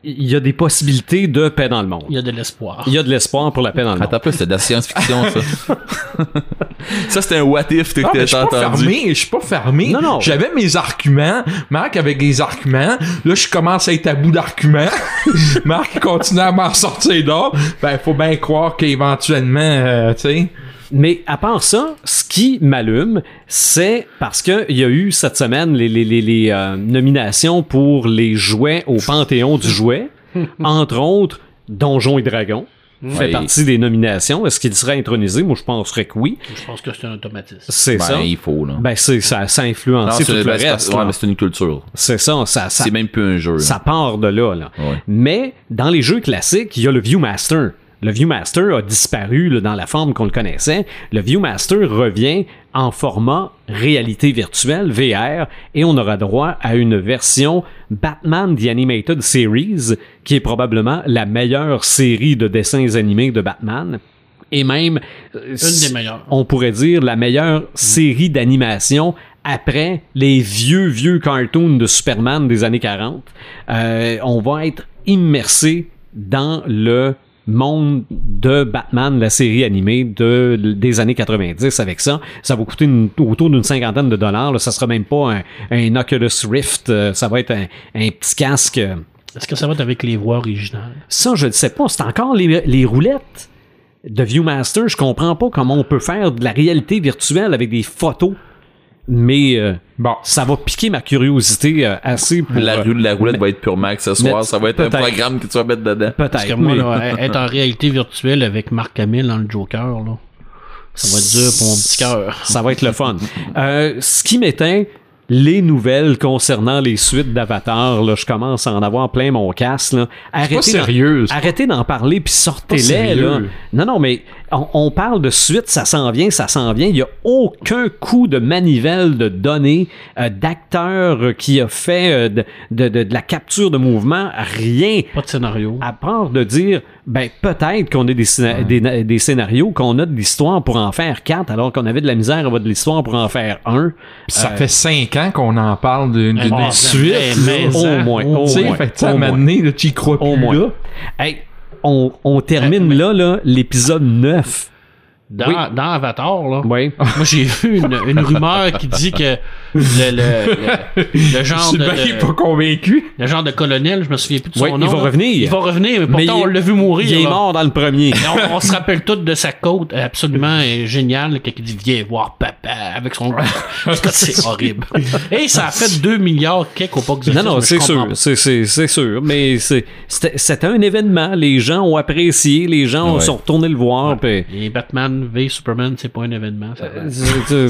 il y a des possibilités de paix dans le monde. Il y a de l'espoir. Il y a de l'espoir pour la paix dans le monde. Attends un peu, c'était de la science-fiction, ça. [LAUGHS] ça, c'était un what if que Ah, mais je suis t'as pas entendu. fermé, je suis pas fermé. Non, non. J'avais mes arguments. Marc avec les arguments. Là, je commence à être à bout d'arguments. [LAUGHS] Marc continue à m'en sortir d'autres. Ben, faut bien croire qu'éventuellement, euh, tu sais. Mais à part ça, ce qui m'allume, c'est parce qu'il y a eu cette semaine les, les, les, les, euh, nominations pour les jouets au Panthéon du jouet, [LAUGHS] entre autres Donjons et Dragons. Fait Ouais. partie des nominations. Est-ce qu'il serait intronisé? Moi, je penserais que oui. Je pense que c'est un automatisme. C'est Ben, ça. il faut, là. Ben, c'est, ça, ça influencé tout c'est le c'est reste. parce- ouais, mais c'est une culture. C'est ça, ça, ça, C'est même plus un jeu. là. ça part de là, là. Ouais. Mais dans les jeux classiques, il y a le Viewmaster. Le Viewmaster a disparu là, dans la forme qu'on le connaissait. Le Viewmaster revient en format réalité virtuelle, VR, et on aura droit à une version Batman The Animated Series, qui est probablement la meilleure série de dessins animés de Batman. Et même, euh, Une des meilleures. on pourrait dire la meilleure série d'animation après les vieux, vieux cartoons de Superman des années 40. Euh, on va être immersé dans le monde de Batman, la série animée de, des années 90 avec ça. Ça va coûter une- autour d'une cinquantaine de dollars. là. Ça sera même pas un, un Oculus Rift. euh, ça va être un, un petit casque. Est-ce que ça va être avec les voix originales? ça, je ne sais pas. C'est encore les, les roulettes de Viewmaster. Je comprends pas comment on peut faire de la réalité virtuelle avec des photos. Mais euh, Bon. ça va piquer ma curiosité euh, assez pour... La, euh, rue- la roulette va être purement accessoire. mais- Ça va être un programme que tu vas mettre dedans. Peut-être. Parce que moi, là, [LAUGHS] être en réalité virtuelle avec Marc Hamill dans le Joker, là, ça va être dur pour mon petit cœur. Ça va être le fun. Euh, ce qui m'éteint, les nouvelles concernant les suites d'Avatar, là, je commence à en avoir plein mon casse. Là. Arrêtez sérieux. Arrêtez d'en parler puis Pas sortez-les. sérieux. Là. Non, non, mais on, on parle de suite, ça s'en vient, ça s'en vient. Il n'y a aucun coup de manivelle de données euh, d'acteur qui a fait euh, de, de, de- de la capture de mouvement. Rien. Pas de scénario. À part de dire, ben peut-être qu'on a des, des, des scénarios, qu'on a de l'histoire pour en faire quatre, alors qu'on avait de la misère à avoir de l'histoire pour en faire un. Ça Euh, fait cinq ans qu'on en parle d'une d'une Ah, suite. mais- au moins, au moins, fait au moins. donné, là, tu y crois Au plus moins. là. Hey, on, on termine là, là, l'épisode 9. Dans, Oui. dans Avatar, là, Oui. moi j'ai vu une, une rumeur qui dit que le, le, le, le [LAUGHS] genre de, Sylvain il est de- pas convaincu. le genre de colonel, je me souviens plus de son Oui, il nom. va là. revenir. Il va revenir, mais pourtant on l'a vu mourir. Il est là. mort dans le premier. [LAUGHS] On, on se rappelle tous de sa côte absolument [LAUGHS] géniale quand il dit viens voir papa avec son c'est horrible et ça a fait 2 milliards quelques au box Non, non, c'est sûr, c'est, c'est, c'est sûr, mais c'est, c'était, un événement, les gens ont apprécié, les gens Ouais. sont retournés le voir, et Batman v Superman c'est pas un événement ça. euh,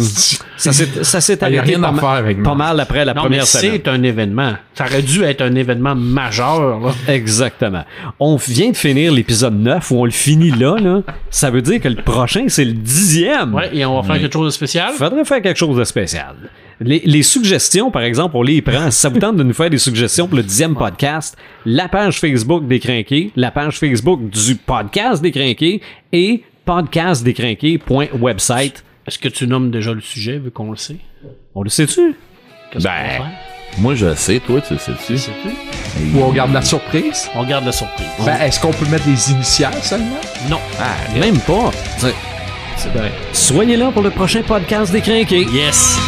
ça s'est, ça s'est Il y a arrêté rien pas, faire avec mal après la non mais première semaine. c'est un événement ça aurait dû être un événement majeur là. Exactement. On vient de finir l'épisode 9 où on le finit là, là. Ça veut dire que le prochain, c'est le dixième. ouais et on va faire quelque chose de spécial? Faudrait faire quelque chose de spécial. Les, les suggestions, par exemple, on les prend. Si ça vous tente de nous faire des suggestions pour le dixième podcast, la page Facebook des Crinqués, la page Facebook du podcast des Crinqués et podcastdescrinqués.website. est-ce que tu nommes déjà le sujet vu qu'on le sait? On le sait-tu? Qu'est-ce Ben, qu'on va faire? Moi, je le sais. Toi, tu le sais-tu? Sais-tu? Ou on garde la surprise? on garde la surprise Ben, est-ce qu'on peut mettre des initiales seulement? non Même pas. C'est- c'est vrai Soyez là pour le prochain podcast des Crinqués. yes